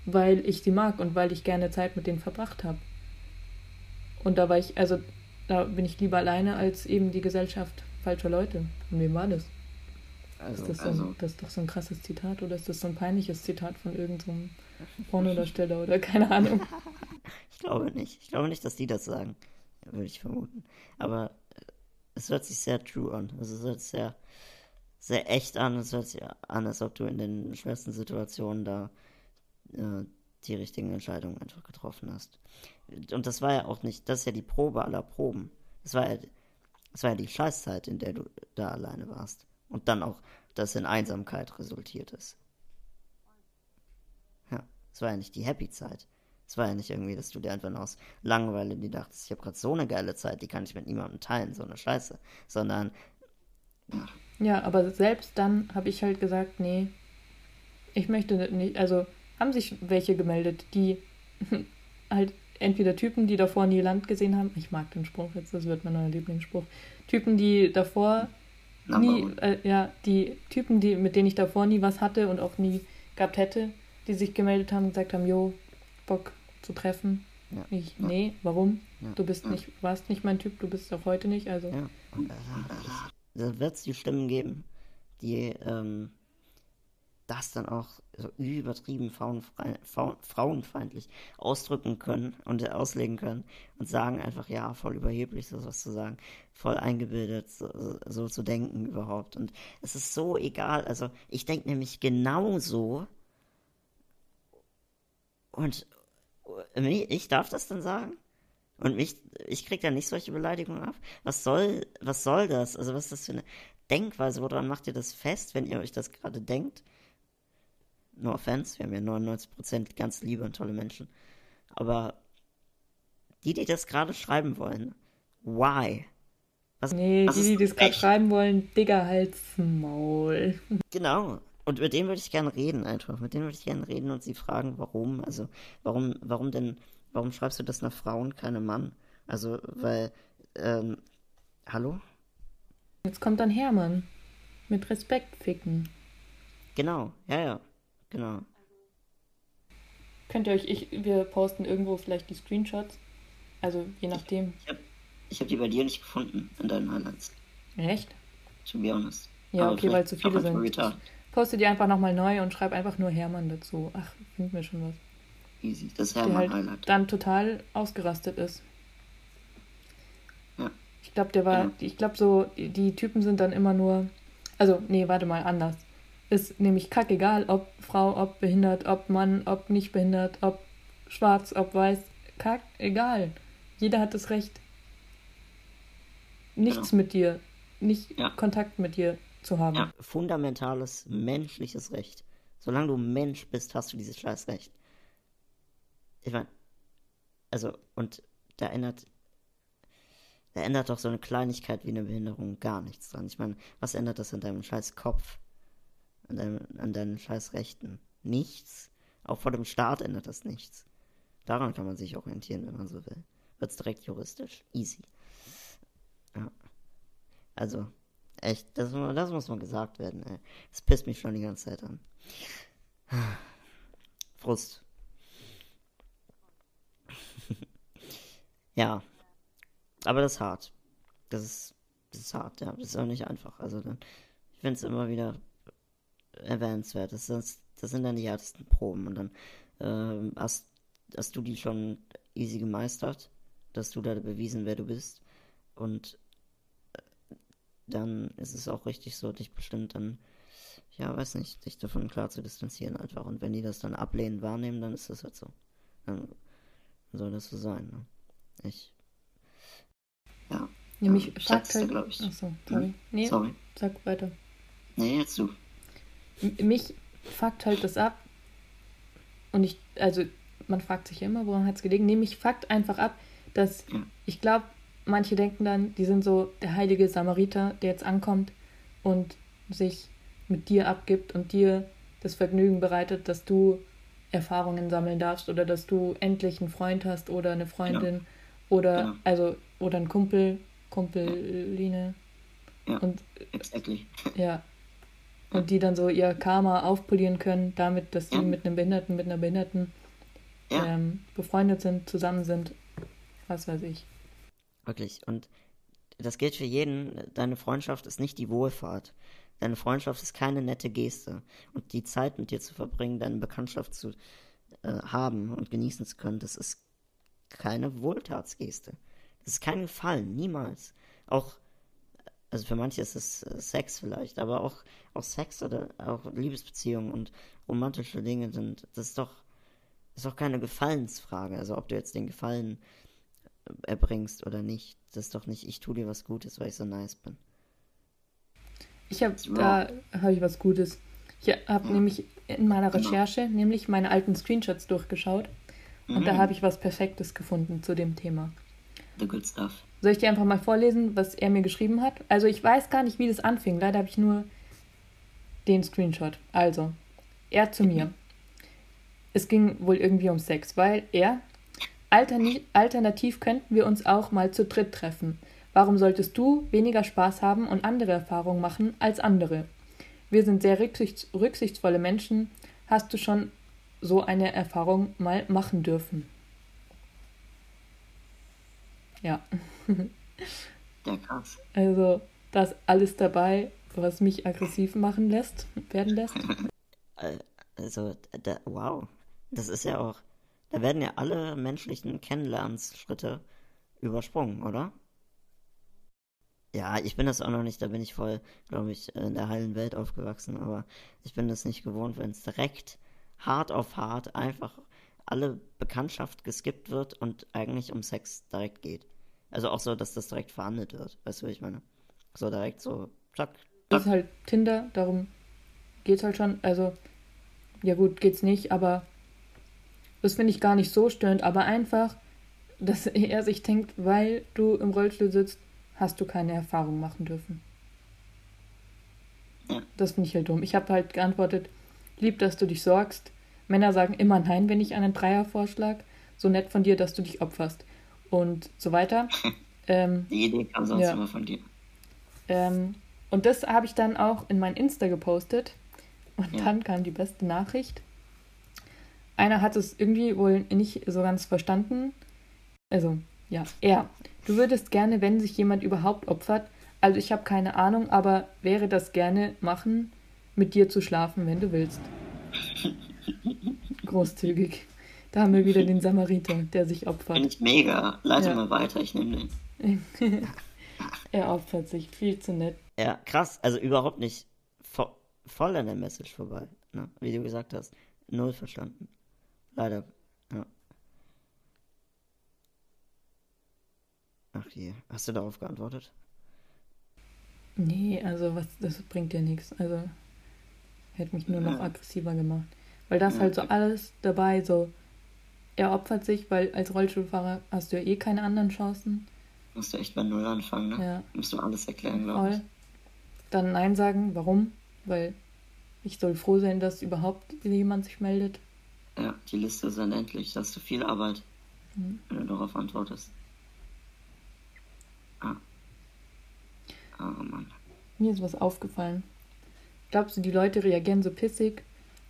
weil ich sie mag und weil ich gerne Zeit mit denen verbracht habe. Und da war ich, also da bin ich lieber alleine als eben die Gesellschaft falscher Leute. Und wem war das? Also, ist, das so ein, also, das ist doch so ein krasses Zitat oder ist das so ein peinliches Zitat von irgendeinem so Pornodarsteller oder keine Ahnung? ich glaube nicht. Ich glaube nicht, dass die das sagen. Würde ich vermuten. Aber es hört sich sehr true an. Also es hört sich sehr, sehr echt an. Es hört sich an, als ob du in den schwersten Situationen da äh, die richtigen Entscheidungen einfach getroffen hast. Und das war ja auch nicht, das ist ja die Probe aller Proben. Das war ja, das war ja die Scheißzeit, in der du da alleine warst. Und dann auch, dass in Einsamkeit resultiert ist. Ja, es war ja nicht die Happy-Zeit. Es war ja nicht irgendwie, dass du dir einfach aus Langeweile die dachtest, ich habe gerade so eine geile Zeit, die kann ich mit niemandem teilen, so eine Scheiße. Sondern. Ja, ja aber selbst dann habe ich halt gesagt, nee, ich möchte nicht, also haben sich welche gemeldet, die halt entweder Typen, die davor nie Land gesehen haben, ich mag den Spruch jetzt, das wird mein neuer Lieblingsspruch, Typen, die davor nie, äh, ja, die Typen, die, mit denen ich davor nie was hatte und auch nie gehabt hätte, die sich gemeldet haben und gesagt haben, jo, Bock zu treffen. Ja. Ich, ja. nee, warum? Ja. Du bist nicht, warst nicht mein Typ, du bist auch heute nicht, also. Ja. Da wird es die Stimmen geben, die ähm, das dann auch so übertrieben frauenfeindlich ausdrücken können und auslegen können und sagen einfach, ja, voll überheblich, so was zu sagen, voll eingebildet, so, so zu denken überhaupt. Und es ist so egal. Also ich denke nämlich genauso. Und ich darf das dann sagen? Und mich, ich krieg da nicht solche Beleidigungen ab. Was soll, was soll das? Also was ist das für eine Denkweise? Woran macht ihr das fest, wenn ihr euch das gerade denkt? No offense, wir haben ja 99% ganz liebe und tolle Menschen. Aber die, die das gerade schreiben wollen, why? Was, nee, was die, die das gerade schreiben wollen, Digga, halt's Maul. Genau. Und mit denen würde ich gerne reden, einfach. Mit denen würde ich gerne reden und sie fragen, warum. Also, warum, warum denn, warum schreibst du das nach Frauen, keine Mann? Also, weil, ähm, hallo? Jetzt kommt dann Hermann. Mit Respekt ficken. Genau, ja, ja. Genau. Könnt ihr euch, ich, wir posten irgendwo vielleicht die Screenshots. Also je nachdem. Ich, ich habe hab die bei dir nicht gefunden in deinen Highlights. Echt? To be honest. Ja, Aber okay, weil zu viele sind. Poste die einfach nochmal neu und schreib einfach nur Hermann dazu. Ach, finden wir schon was. Easy, das Hermann halt Highlight. Dann total ausgerastet ist. Ja. Ich glaube, der war, ja. ich glaube so, die, Typen sind dann immer nur, also, nee, warte mal, anders ist nämlich kackegal, ob Frau, ob behindert, ob Mann, ob nicht behindert, ob schwarz, ob weiß, kack, egal. Jeder hat das Recht, nichts ja. mit dir, nicht ja. Kontakt mit dir zu haben. Ja. Fundamentales menschliches Recht. Solange du Mensch bist, hast du dieses scheiß Recht. Ich meine, also, und da ändert, da ändert doch so eine Kleinigkeit wie eine Behinderung gar nichts dran. Ich meine, was ändert das in deinem scheiß Kopf? an, deinem, an deinen scheiß Rechten. Nichts. Auch vor dem Staat ändert das nichts. Daran kann man sich orientieren, wenn man so will. Wird's direkt juristisch. Easy. Ja. Also, echt, das, das muss mal gesagt werden, ey. Das pisst mich schon die ganze Zeit an. Frust. ja. Aber das ist hart. Das ist, das ist hart, ja. Das ist auch nicht einfach. Also dann, ich finde es immer wieder erwähnenswert. Das, ist, das sind dann die härtesten Proben. Und dann äh, hast, hast du die schon easy gemeistert, dass du da bewiesen, wer du bist. Und dann ist es auch richtig so, dich bestimmt dann, ja, weiß nicht, dich davon klar zu distanzieren einfach. Und wenn die das dann ablehnen, wahrnehmen, dann ist das halt so. Dann soll das so sein. Ne? Ich. Ja. Ja, mich ja, fragt halt. Ich. Achso, sorry. Hm? Nee, sorry. Sag weiter. Nee, jetzt du mich fuckt halt das ab. Und ich, also man fragt sich ja immer, woran hat es gelegen? Nee, mich fuckt einfach ab, dass ich glaube, manche denken dann, die sind so der heilige Samariter, der jetzt ankommt und sich mit dir abgibt und dir das Vergnügen bereitet, dass du Erfahrungen sammeln darfst oder dass du endlich einen Freund hast oder eine Freundin Oder, Genau. also, oder ein Kumpel, Kumpeline. Ja, Und exactly. ja. Und die dann so ihr Karma aufpolieren können, damit, dass sie Ja. mit einem Behinderten, mit einer Behinderten Ja, ähm, befreundet sind, zusammen sind. Was weiß ich. Wirklich. Und das gilt für jeden. Deine Freundschaft ist nicht die Wohlfahrt. Deine Freundschaft ist keine nette Geste. Und die Zeit mit dir zu verbringen, deine Bekanntschaft zu äh, haben und genießen zu können, das ist keine Wohltatsgeste. Das ist kein Gefallen, niemals. Auch, also für manche ist es äh, Sex vielleicht, aber auch, auch Sex oder auch Liebesbeziehungen und romantische Dinge sind, das ist doch, ist doch keine Gefallensfrage. Also ob du jetzt den Gefallen äh, erbringst oder nicht, das ist doch nicht, ich tue dir was Gutes, weil ich so nice bin. Ich habe, da habe ich was Gutes. Ich habe Ja. nämlich in meiner Genau. Recherche nämlich meine alten Screenshots durchgeschaut und da Mhm. habe ich was Perfektes gefunden zu dem Thema. The good stuff. Soll ich dir einfach mal vorlesen, was er mir geschrieben hat? Also ich weiß gar nicht, wie das anfing. Leider habe ich nur den Screenshot. Also, er zu mir. Es ging wohl irgendwie um Sex, weil er, alterni- alternativ könnten wir uns auch mal zu dritt treffen. Warum solltest du weniger Spaß haben und andere Erfahrungen machen als andere? Wir sind sehr rücksichts rücksichtsvolle Menschen. Hast du schon so eine Erfahrung mal machen dürfen? Ja. Also, da ist alles dabei, was mich aggressiv machen lässt, werden lässt. Äh, Also, da, wow. Das ist ja auch, da werden ja alle menschlichen Kennenlernschritte übersprungen, oder? Ja, ich bin das auch noch nicht, da bin ich voll, glaube ich, in der heilen Welt aufgewachsen, aber ich bin das nicht gewohnt, wenn es direkt hart auf hart einfach alle Bekanntschaft geskippt wird und eigentlich um Sex direkt geht. Also auch so, dass das direkt verhandelt wird, weißt du, wie ich meine? So direkt so, zack, Das ist halt Tinder, darum geht's halt schon. Also, ja gut, geht's nicht, aber das finde ich gar nicht so störend, aber einfach, dass er sich denkt, weil du im Rollstuhl sitzt, hast du keine Erfahrung machen dürfen. Das finde ich halt dumm. Ich habe halt geantwortet, lieb, dass du dich sorgst. Männer sagen immer nein, wenn ich einen Dreier vorschlag. So nett von dir, dass du dich opferst. Und so weiter. ähm, Die Idee kam sonst Ja. immer von dir. ähm, und das habe ich dann auch in mein Insta gepostet. Und Ja. dann kam die beste Nachricht. Einer hat es irgendwie wohl nicht so ganz verstanden. Also, ja, er. Du würdest gerne, wenn sich jemand überhaupt opfert. Also, ich habe keine Ahnung, aber wäre das gerne machen, mit dir zu schlafen, wenn du willst. Großzügig. Da haben wir wieder den Samariter, der sich Finde opfert. ich mega. Leite Ja. mal weiter, ich nehme den. Er opfert sich, viel zu nett. Ja, krass. Also überhaupt nicht vo voll an der Message vorbei. Ne? Wie du gesagt hast. Null verstanden. Leider. Ja. Ach je. Hast du darauf geantwortet? Nee, also was, das bringt ja nichts. Also hätte mich nur noch Ja. aggressiver gemacht. Weil das Ja. halt so alles dabei, so er opfert sich, weil als Rollstuhlfahrer hast du ja eh keine anderen Chancen. Musst du echt bei Null anfangen, ne? Ja, Musst du alles erklären, glaube ich. Dann Nein sagen, warum? Weil ich soll froh sein, dass überhaupt jemand sich meldet. Ja, die Liste ist unendlich. Da hast du viel Arbeit, Mhm. wenn du darauf antwortest. Ah. Oh Mann. Mir ist was aufgefallen. Glaubst du, die Leute reagieren so pissig,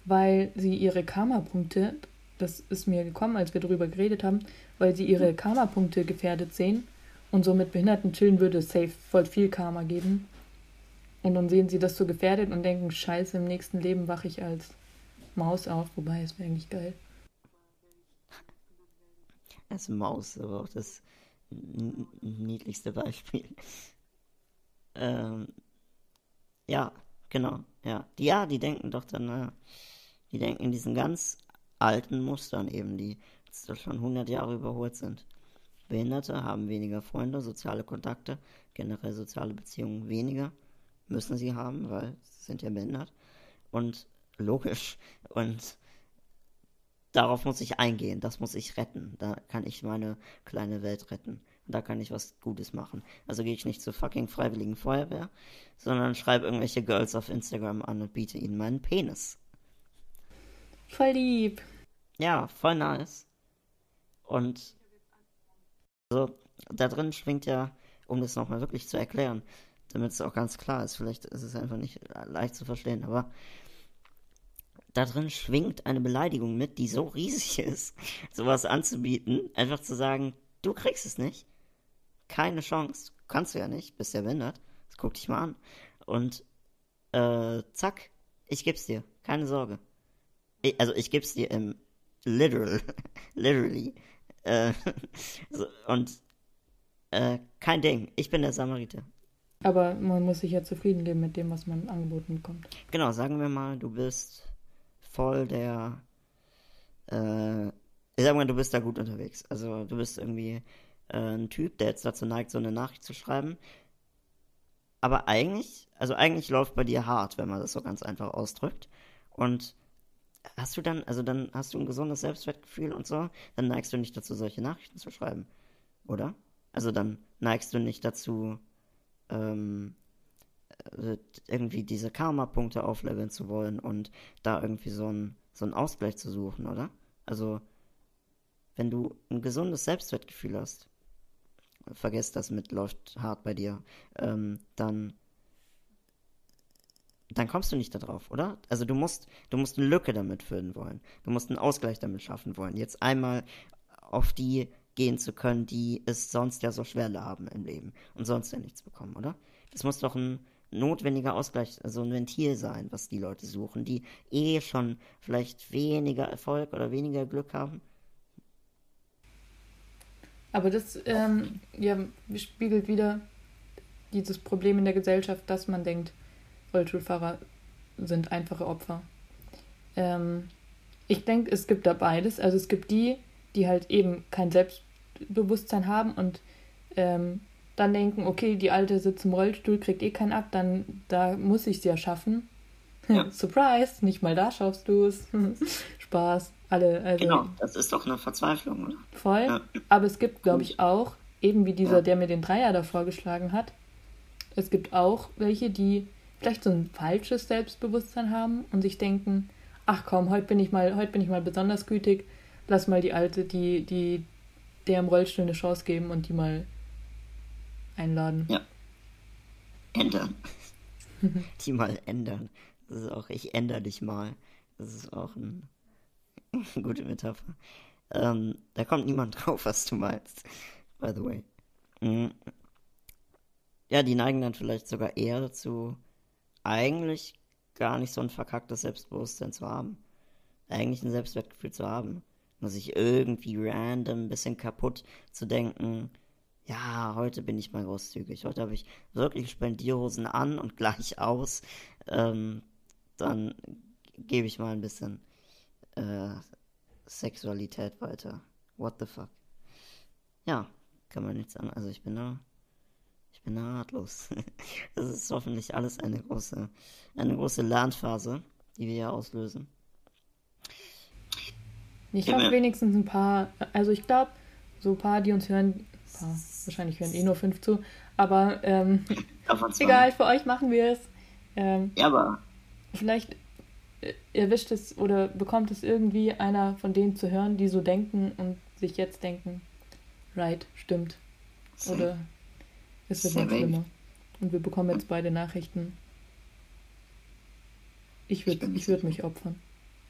weil sie ihre Karma-Punkte, das ist mir gekommen, als wir darüber geredet haben, weil sie ihre Karma-Punkte gefährdet sehen und so mit Behinderten chillen würde es safe voll viel Karma geben. Und dann sehen sie das so gefährdet und denken, scheiße, im nächsten Leben wache ich als Maus auf, wobei es wäre eigentlich geil. Das Maus, aber auch das niedlichste Beispiel. Ähm, ja, genau, ja. Die, ja, die denken doch dann, naja, die denken in diesen ganz alten Mustern eben, die schon 100 Jahre überholt sind. Behinderte haben weniger Freunde, soziale Kontakte, generell soziale Beziehungen weniger, müssen sie haben, weil sie sind ja behindert. Und logisch. Und darauf muss ich eingehen, das muss ich retten. Da kann ich meine kleine Welt retten. Und da kann ich was Gutes machen. Also gehe ich nicht zur fucking freiwilligen Feuerwehr, sondern schreibe irgendwelche Girls auf Instagram an und biete ihnen meinen Penis. Voll lieb. Ja, voll nice. Und Also, da drin schwingt ja, um das nochmal wirklich zu erklären, damit es auch ganz klar ist, vielleicht ist es einfach nicht leicht zu verstehen, aber da drin schwingt eine Beleidigung mit, die so riesig ist, sowas anzubieten, einfach zu sagen, du kriegst es nicht. Keine Chance. Kannst du ja nicht, bist ja behindert. Das guck dich mal an. Und äh, zack, ich geb's dir. Keine Sorge. Ich, also ich geb's dir im literal, literally. Äh, so, und äh, kein Ding. Ich bin der Samariter. Aber man muss sich ja zufrieden geben mit dem, was man angeboten bekommt. Genau, sagen wir mal, du bist voll der. Äh, ich sag mal, du bist da gut unterwegs. Also du bist irgendwie äh, ein Typ, der jetzt dazu neigt, so eine Nachricht zu schreiben. Aber eigentlich, also eigentlich läuft bei dir hart, wenn man das so ganz einfach ausdrückt. Und hast du dann, also dann hast du ein gesundes Selbstwertgefühl und so, dann neigst du nicht dazu, solche Nachrichten zu schreiben, oder? Also dann neigst du nicht dazu, ähm, äh, irgendwie diese Karma-Punkte aufleveln zu wollen und da irgendwie so einen so Ausgleich zu suchen, oder? Also, wenn du ein gesundes Selbstwertgefühl hast, vergesst das mit läuft hart bei dir, ähm, dann dann kommst du nicht darauf, oder? Also du musst, du musst eine Lücke damit füllen wollen. Du musst einen Ausgleich damit schaffen wollen. Jetzt einmal auf die gehen zu können, die es sonst ja so schwer haben im Leben und sonst ja nichts bekommen, oder? Das muss doch ein notwendiger Ausgleich, also ein Ventil sein, was die Leute suchen, die eh schon vielleicht weniger Erfolg oder weniger Glück haben. Aber das ähm, ja, spiegelt wieder dieses Problem in der Gesellschaft, dass man denkt, Rollstuhlfahrer sind einfache Opfer. Ähm, ich denke, es gibt da beides. Also es gibt die, die halt eben kein Selbstbewusstsein haben und ähm, dann denken, okay, die Alte sitzt im Rollstuhl, kriegt eh keinen ab, dann da muss ich es ja schaffen. Ja. Surprise, nicht mal da schaffst du es. Spaß, alle. Also, genau, das ist doch eine Verzweiflung, oder? Voll. Ja. Aber es gibt, glaube ich, auch, eben wie dieser, ja. der mir den Dreier da vorgeschlagen hat, es gibt auch welche, die vielleicht so ein falsches Selbstbewusstsein haben und sich denken, ach komm, heute bin ich mal, heute bin ich mal besonders gütig, lass mal die Alte, die, die der im Rollstuhl eine Chance geben und die mal einladen. Ja. Ändern. die mal ändern. Das ist auch, ich ändere dich mal. Das ist auch ein, eine gute Metapher. Ähm, da kommt niemand drauf, was du meinst. By the way. Mhm. Ja, die neigen dann vielleicht sogar eher dazu, eigentlich gar nicht so ein verkacktes Selbstbewusstsein zu haben. Eigentlich ein Selbstwertgefühl zu haben. Nur sich irgendwie random ein bisschen kaputt zu denken, ja, heute bin ich mal großzügig. Heute habe ich wirklich Spendierhosen an und gleich aus. Ähm, dann gebe ich mal ein bisschen äh, Sexualität weiter. What the fuck? Ja, kann man nichts sagen. Also ich bin da, ich bin da ratlos. das ist hoffentlich alles eine große, eine große Lernphase, die wir hier auslösen. Ich habe wenigstens ein paar, also ich glaube, so ein paar, die uns hören, paar, wahrscheinlich hören eh nur fünf zu, aber ähm, egal, für euch machen wir es. Ähm, ja, aber. Vielleicht äh, erwischt es oder bekommt es irgendwie einer von denen zu hören, die so denken und sich jetzt denken, right, stimmt. Oder es wird noch schlimmer. Und wir bekommen jetzt beide Nachrichten. Ich würde ich würd mich opfern.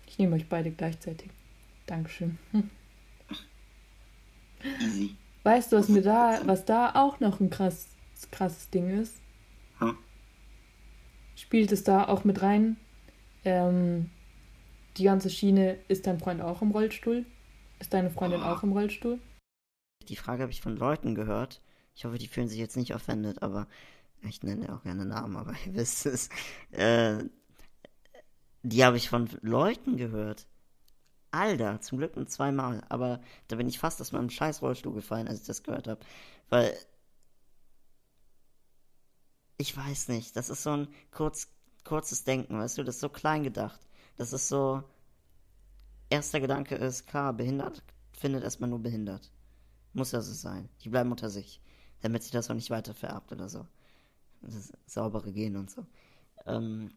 Ich nehme euch beide gleichzeitig. Dankeschön. Easy. Weißt du, was mir da, was da auch noch ein krass, krasses Ding ist? Hm? Spielt es da auch mit rein? Ähm, die ganze Schiene, ist dein Freund auch im Rollstuhl? Ist deine Freundin oh. auch im Rollstuhl? Die Frage habe ich von Leuten gehört. Ich hoffe, die fühlen sich jetzt nicht offended, aber ich nenne auch gerne Namen, aber ihr wisst es. Äh, die habe ich von Leuten gehört, Alter, zum Glück nur zweimal. Aber da bin ich fast aus meinem scheiß Rollstuhl gefallen, als ich das gehört habe. Weil. Ich weiß nicht, das ist so ein kurz, kurzes Denken, weißt du, das ist so klein gedacht. Das ist so. Erster Gedanke ist, klar, behindert findet erstmal nur behindert. Muss ja so sein. Die bleiben unter sich. Damit sich das auch nicht weiter vererbt oder so. Das saubere Gehen und so. Ähm,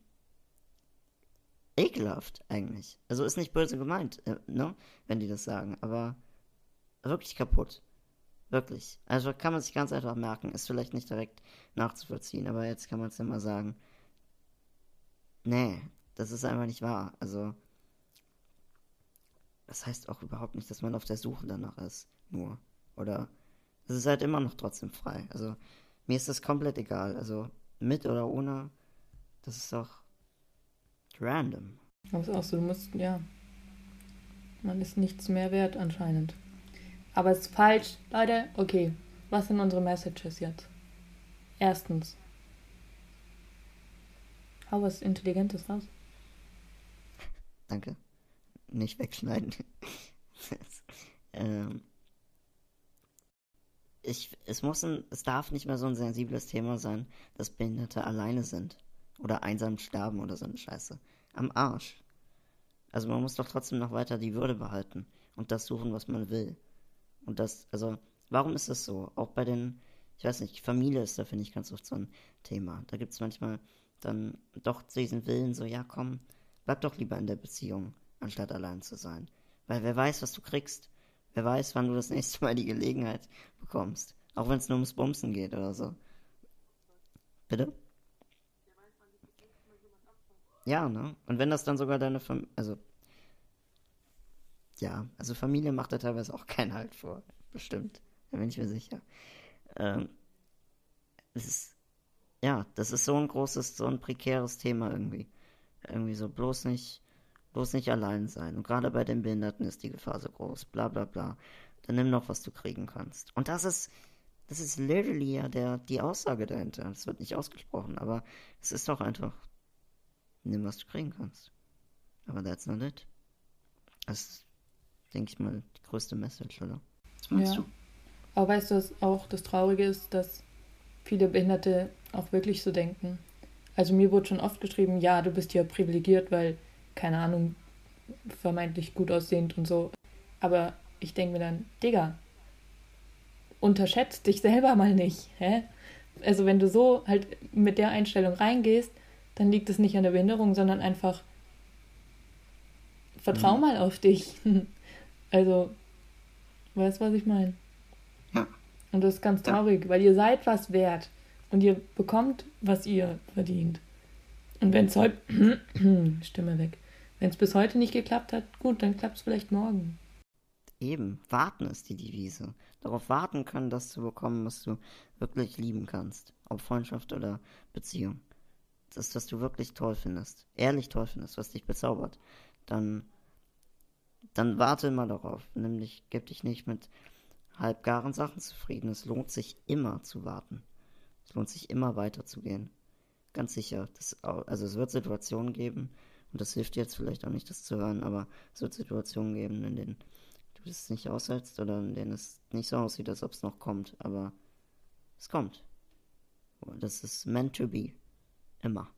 ekelhaft eigentlich. Also ist nicht böse gemeint, äh, ne? Wenn die das sagen, aber wirklich kaputt. Wirklich. Also kann man sich ganz einfach merken. Ist vielleicht nicht direkt nachzuvollziehen, aber jetzt kann man es ja mal sagen. Nee, das ist einfach nicht wahr. Also, das heißt auch überhaupt nicht, dass man auf der Suche danach ist. Nur. Oder es ist halt immer noch trotzdem frei. Also, mir ist das komplett egal. Also, mit oder ohne, das ist doch random. Das ist auch so, du musst, ja. Man ist nichts mehr wert anscheinend. Aber es ist falsch. Leute, okay. Was sind unsere Messages jetzt? Erstens. Hau was Intelligentes raus. Danke. Nicht wegschneiden. ähm, ich, es muss ein, es darf nicht mehr so ein sensibles Thema sein, dass Behinderte alleine sind. Oder einsam sterben oder so eine Scheiße. Am Arsch. Also man muss doch trotzdem noch weiter die Würde behalten und das suchen, was man will. Und das, also, warum ist das so? Auch bei den, ich weiß nicht, Familie ist da, finde ich, ganz oft so ein Thema. Da gibt es manchmal dann doch diesen Willen, so, ja, komm, bleib doch lieber in der Beziehung, anstatt allein zu sein. Weil wer weiß, was du kriegst. Wer weiß, wann du das nächste Mal die Gelegenheit bekommst. Auch wenn es nur ums Bumsen geht oder so. Bitte? Ja, ne? Und wenn das dann sogar deine Familie, also ja, also Familie macht da teilweise auch keinen Halt vor. Bestimmt. Da bin ich mir sicher. Ähm, es ist, ja, das ist so ein großes, so ein prekäres Thema irgendwie. Irgendwie so bloß nicht, bloß nicht allein sein. Und gerade bei den Behinderten ist die Gefahr so groß. Bla bla bla. Dann nimm noch, was du kriegen kannst. Und das ist, das ist literally ja der, die Aussage dahinter. Das wird nicht ausgesprochen, aber es ist doch einfach, nimm, was du kriegen kannst. Aber that's not it. Das denke ich mal, die größte Message, oder? Was meinst ja. du? Aber weißt du, was auch das Traurige ist, dass viele Behinderte auch wirklich so denken. Also mir wurde schon oft geschrieben, ja, du bist ja privilegiert, weil, keine Ahnung, vermeintlich gut aussehend und so. Aber ich denke mir dann, Digga, unterschätzt dich selber mal nicht. Hä? Also wenn du so halt mit der Einstellung reingehst, dann liegt es nicht an der Behinderung, sondern einfach vertrau mhm. mal auf dich. Also, weißt du, was ich meine? Ja. Und das ist ganz traurig, ja. weil ihr seid was wert und ihr bekommt, was ihr verdient. Und wenn es heute, Stimme weg, wenn es bis heute nicht geklappt hat, gut, dann klappt es vielleicht morgen. Eben, warten ist die Devise. Darauf warten können, das zu bekommen, was du wirklich lieben kannst. Ob Freundschaft oder Beziehung. Das, was du wirklich toll findest, ehrlich toll findest, was dich bezaubert. Dann dann warte immer darauf. Nämlich gib dich nicht mit halbgaren Sachen zufrieden. Es lohnt sich immer zu warten. Es lohnt sich immer weiterzugehen. Ganz sicher. Das, also es wird Situationen geben, und das hilft dir jetzt vielleicht auch nicht, das zu hören, aber es wird Situationen geben, in denen du das nicht aushältst oder in denen es nicht so aussieht, als ob es noch kommt. Aber es kommt. Das ist meant to be. Immer.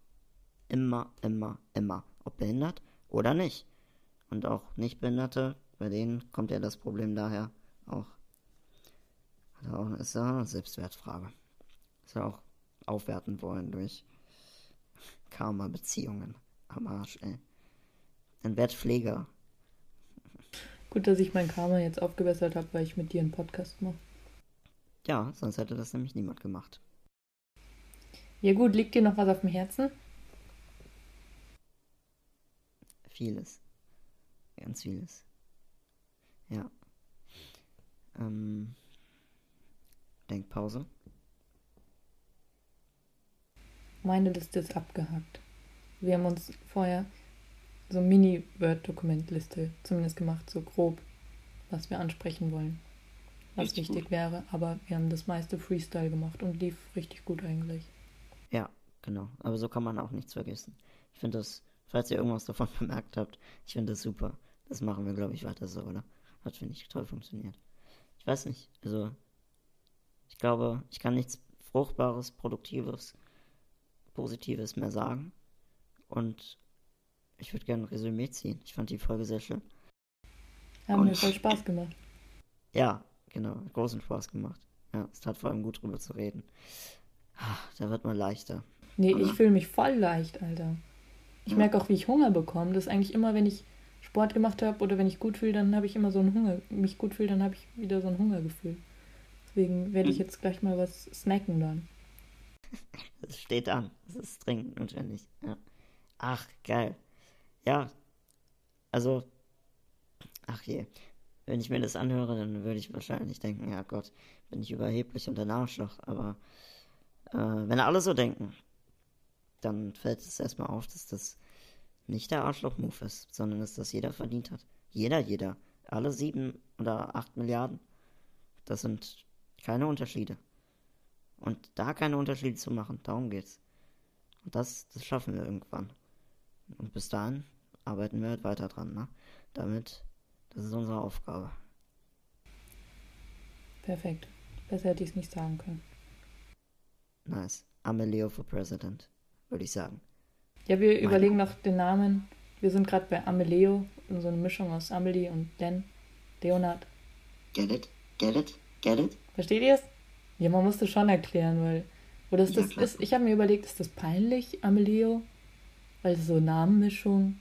Immer, immer, immer. Ob behindert oder nicht. Und auch Nichtbehinderte, bei denen kommt ja das Problem daher auch. Also ist ja eine Selbstwertfrage. Ist ja auch aufwerten wollen durch Karma-Beziehungen. Am Arsch, ey. Dann werd Pfleger. Gut, dass ich mein Karma jetzt aufgebessert habe, weil ich mit dir einen Podcast mache. Ja, sonst hätte das nämlich niemand gemacht. Ja gut, liegt dir noch was auf dem Herzen? Vieles. Ganz vieles. Ja. Ähm, Denkpause. Meine Liste ist abgehakt. Wir haben uns vorher so Mini-Word-Dokumentliste zumindest gemacht, so grob, was wir ansprechen wollen, was richtig wichtig gut. wäre. Aber wir haben das meiste Freestyle gemacht und lief richtig gut eigentlich. Genau. Aber so kann man auch nichts vergessen. Ich finde das, falls ihr irgendwas davon bemerkt habt, ich finde das super. Das machen wir, glaube ich, weiter so, oder? Hat, finde ich, toll funktioniert. Ich weiß nicht, also, ich glaube, ich kann nichts Fruchtbares, Produktives, Positives mehr sagen. Und ich würde gerne ein Resümee ziehen. Ich fand die Folge sehr schön. Haben Und, mir voll Spaß gemacht. Ja, genau, großen Spaß gemacht. Ja, es tat vor allem gut drüber zu reden. Ah, da wird man leichter. Nee, ich fühle mich voll leicht, Alter. Ich ja. merke auch, wie ich Hunger bekomme. Das ist eigentlich immer, wenn ich Sport gemacht habe oder wenn ich gut fühle, dann habe ich immer so einen Hunger. Mich gut fühle, dann habe ich wieder so ein Hungergefühl. Deswegen werde ich jetzt gleich mal was snacken dann. Es steht an. Es ist dringend notwendig. Ja. Ach, geil. Ja. Also. Ach je. Wenn ich mir das anhöre, dann würde ich wahrscheinlich denken, ja Gott, bin ich überheblich und ein Arschloch. Aber äh, wenn alle so denken, dann fällt es erstmal auf, dass das nicht der Arschloch-Move ist, sondern dass das jeder verdient hat. Jeder, jeder. Alle sieben oder acht Milliarden. Das sind keine Unterschiede. Und da keine Unterschiede zu machen, darum geht's. Und das, das schaffen wir irgendwann. Und bis dahin arbeiten wir halt weiter dran, ne? Damit, das ist unsere Aufgabe. Perfekt. Besser hätte ich es nicht sagen können. Nice. Amelio for President, würde ich sagen. Ja, wir überlegen noch den Namen. Wir sind gerade bei Ameleo, so eine Mischung aus Amelie und Len. Leonard. Get it? Get it? Get it? Versteht ihr es? Ja, man musste schon erklären, weil. Oder ist Ja, das, ist, ich habe mir überlegt, ist das peinlich, Amelio? Weil so Namenmischung,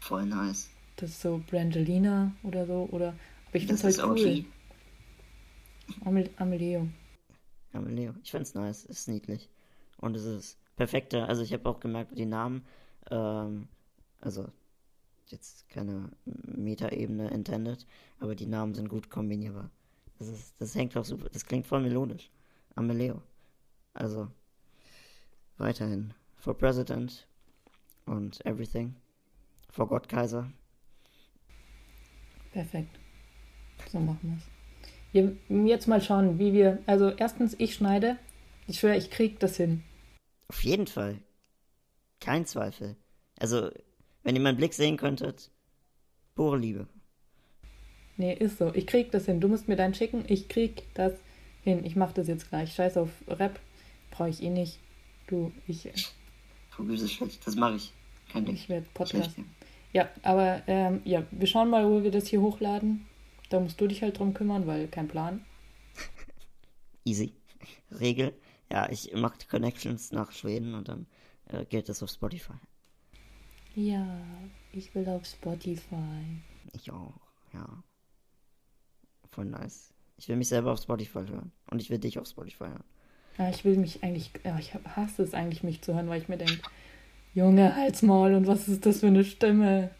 Voll nice. das ist so Brangelina oder so, oder. Aber ich finde es halt cool. Amel, Amelio. Amelio. Ich find's nice. Ist niedlich. Und es ist perfekter. Also ich habe auch gemerkt, die Namen, ähm, also jetzt keine Metaebene intended, aber die Namen sind gut kombinierbar. Das ist, das hängt auch super. Das klingt voll melodisch. Amelio. Also weiterhin. For President und everything. For God Kaiser. Perfekt. So machen wir es. Jetzt mal schauen, wie wir. Also, erstens, ich schneide. Ich schwöre, ich krieg das hin. Auf jeden Fall. Kein Zweifel. Also, wenn ihr meinen Blick sehen könntet, pure Liebe. Nee, ist so. Ich krieg das hin. Du musst mir deinen schicken. Ich krieg das hin. Ich mach das jetzt gleich. Scheiß auf Rap. Brauche ich eh nicht. Du, ich, Vergüse schlecht, das mache ich. Kein Ding. ich werde Podcast. Ja, aber ähm, ja, wir schauen mal, wo wir das hier hochladen. Da musst du dich halt drum kümmern, weil kein Plan. Easy. Regel. Ja, ich mache die Connections nach Schweden und dann äh, geht es auf Spotify. Ja, ich will auf Spotify. Ich auch, ja. Voll nice. Ich will mich selber auf Spotify hören. Und ich will dich auf Spotify hören. Ja, ich will mich eigentlich, ja, ich hasse es eigentlich, mich zu hören, weil ich mir denke, Junge, halt's Maul und was ist das für eine Stimme?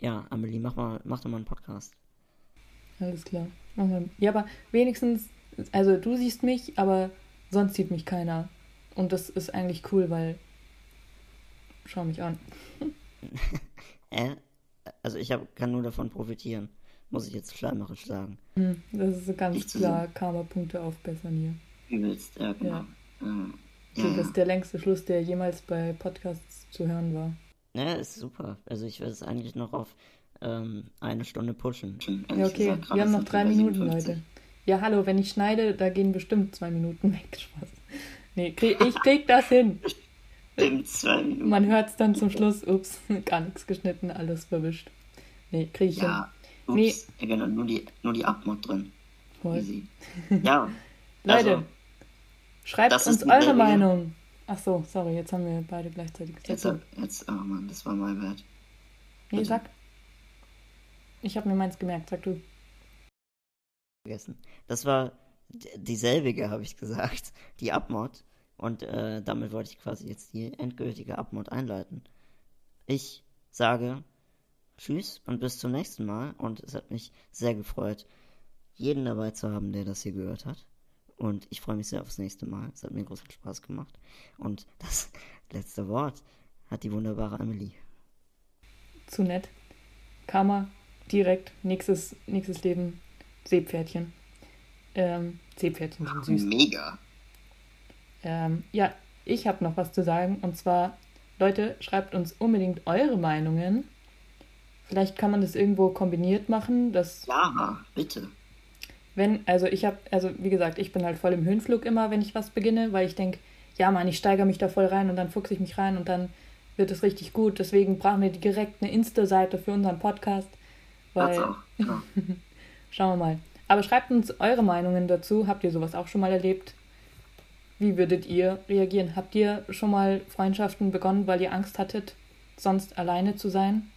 Ja, Amelie, mach mal, mach doch mal einen Podcast. Alles klar. Ja, aber wenigstens, also du siehst mich, aber sonst sieht mich keiner. Und das ist eigentlich cool, weil schau mich an. Äh? Also ich hab, kann nur davon profitieren. Muss ich jetzt schleimerisch sagen. Hm, das ist ganz zu klar Karma-Punkte aufbessern hier. Übelst, ja, genau. Ja. Äh, So, das ist der längste Schluss, der jemals bei Podcasts zu hören war. Ja, ist super. Also ich werde es eigentlich noch auf ähm, eine Stunde pushen. Ja, okay, wir haben noch drei Minuten, Leute. Ja, hallo, wenn ich schneide, da gehen bestimmt zwei Minuten weg. Spaß. Nee, krieg, ich krieg das hin. Stimmt, zwei Minuten. Man hört es dann zum Schluss, ups, gar nichts geschnitten, alles verwischt. Nee, krieg ich Ja, ups, Nee. genau, nur die, nur die Abmod drin. hin. Voll. Easy. Ja, Leute, also, schreibt uns eure. Meinung. Ach so, sorry, jetzt haben wir beide gleichzeitig gesagt. jetzt, jetzt, oh Mann, das war mein Bad. nee, sag. Ich habe mir meins gemerkt, sag du. Vergessen. Das war dieselbige, habe ich gesagt, die Abmod. Und äh, damit wollte ich quasi jetzt die endgültige Abmod einleiten. Ich sage Tschüss und bis zum nächsten Mal. Und es hat mich sehr gefreut, jeden dabei zu haben, der das hier gehört hat. Und ich freue mich sehr aufs nächste Mal. Es hat mir großen Spaß gemacht. Und das letzte Wort hat die wunderbare Amelie. Zu nett. Karma, direkt, nächstes, nächstes Leben, Seepferdchen. Ähm, Seepferdchen sind süß. Mega. Ähm, ja, ich habe noch was zu sagen. Und zwar, Leute, schreibt uns unbedingt eure Meinungen. Vielleicht kann man das irgendwo kombiniert machen, dass Ja, bitte. wenn, also ich habe, also wie gesagt, ich bin halt voll im Höhenflug immer, wenn ich was beginne, weil ich denke, ja Mann, ich steigere mich da voll rein und dann fuchse ich mich rein und dann wird es richtig gut. Deswegen brauchen wir direkt eine Insta-Seite für unseren Podcast, weil auch. Genau. Schauen wir mal. Aber schreibt uns eure Meinungen dazu. Habt ihr sowas auch schon mal erlebt? Wie würdet ihr reagieren? Habt ihr schon mal Freundschaften begonnen, weil ihr Angst hattet, sonst alleine zu sein?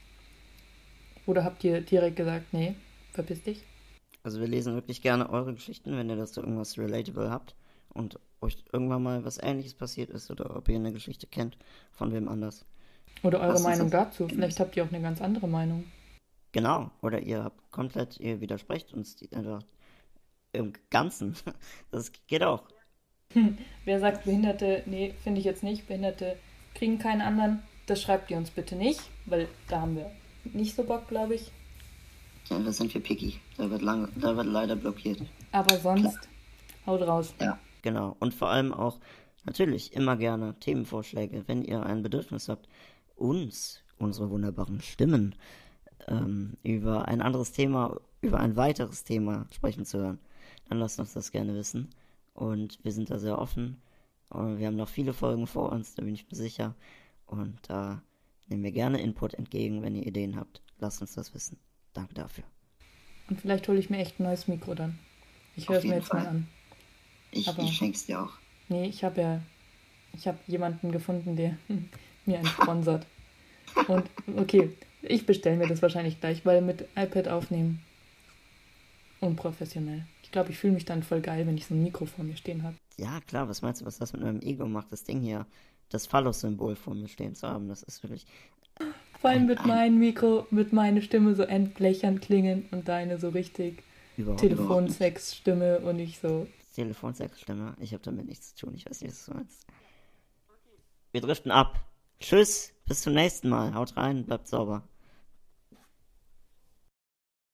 Oder habt ihr direkt gesagt, nee, verpiss dich? Also wir lesen wirklich gerne eure Geschichten, wenn ihr dazu irgendwas relatable habt und euch irgendwann mal was ähnliches passiert ist oder ob ihr eine Geschichte kennt von wem anders. Oder eure Meinung dazu. Vielleicht habt ihr auch eine ganz andere Meinung. Genau. Oder ihr habt komplett, ihr widersprecht uns die, einfach im Ganzen. Das geht auch. Wer sagt Behinderte, nee, finde ich jetzt nicht, Behinderte kriegen keinen anderen, das schreibt ihr uns bitte nicht, weil da haben wir nicht so Bock, glaube ich. Ja, da sind wir picky. Da wird, lange, da wird leider blockiert. Aber sonst, haut raus. Ja, genau. Und vor allem auch natürlich immer gerne Themenvorschläge, wenn ihr ein Bedürfnis habt, uns, unsere wunderbaren Stimmen, ähm, über ein anderes Thema, über ein weiteres Thema sprechen zu hören, dann lasst uns das gerne wissen. Und wir sind da sehr offen. Und wir haben noch viele Folgen vor uns, da bin ich mir sicher. Und da nehmen wir gerne Input entgegen, wenn ihr Ideen habt. Lasst uns das wissen. Danke dafür. Und vielleicht hole ich mir echt ein neues Mikro dann. Ich höre es mir jetzt mal Fall. an. Ich, Aber- ich schenk's dir auch. Nee, ich habe ja, ich habe jemanden gefunden, der mir einen sponsert. Und okay, ich bestelle mir das wahrscheinlich gleich, weil mit iPad aufnehmen unprofessionell. Ich glaube, ich fühle mich dann voll geil, wenn ich so ein Mikro vor mir stehen habe. Ja, klar, was meinst du, was das mit meinem Ego macht, das Ding hier, das Phallus-Symbol vor mir stehen zu haben? Das ist wirklich. Vor allem mit meinem Mikro, mit meiner Stimme so entblechern klingen und deine so richtig Telefonsex-Stimme und ich so. Telefonsex-Stimme, ich habe damit nichts zu tun, ich weiß nicht, was du meinst. Wir driften ab. Tschüss, bis zum nächsten Mal. Haut rein, bleibt sauber.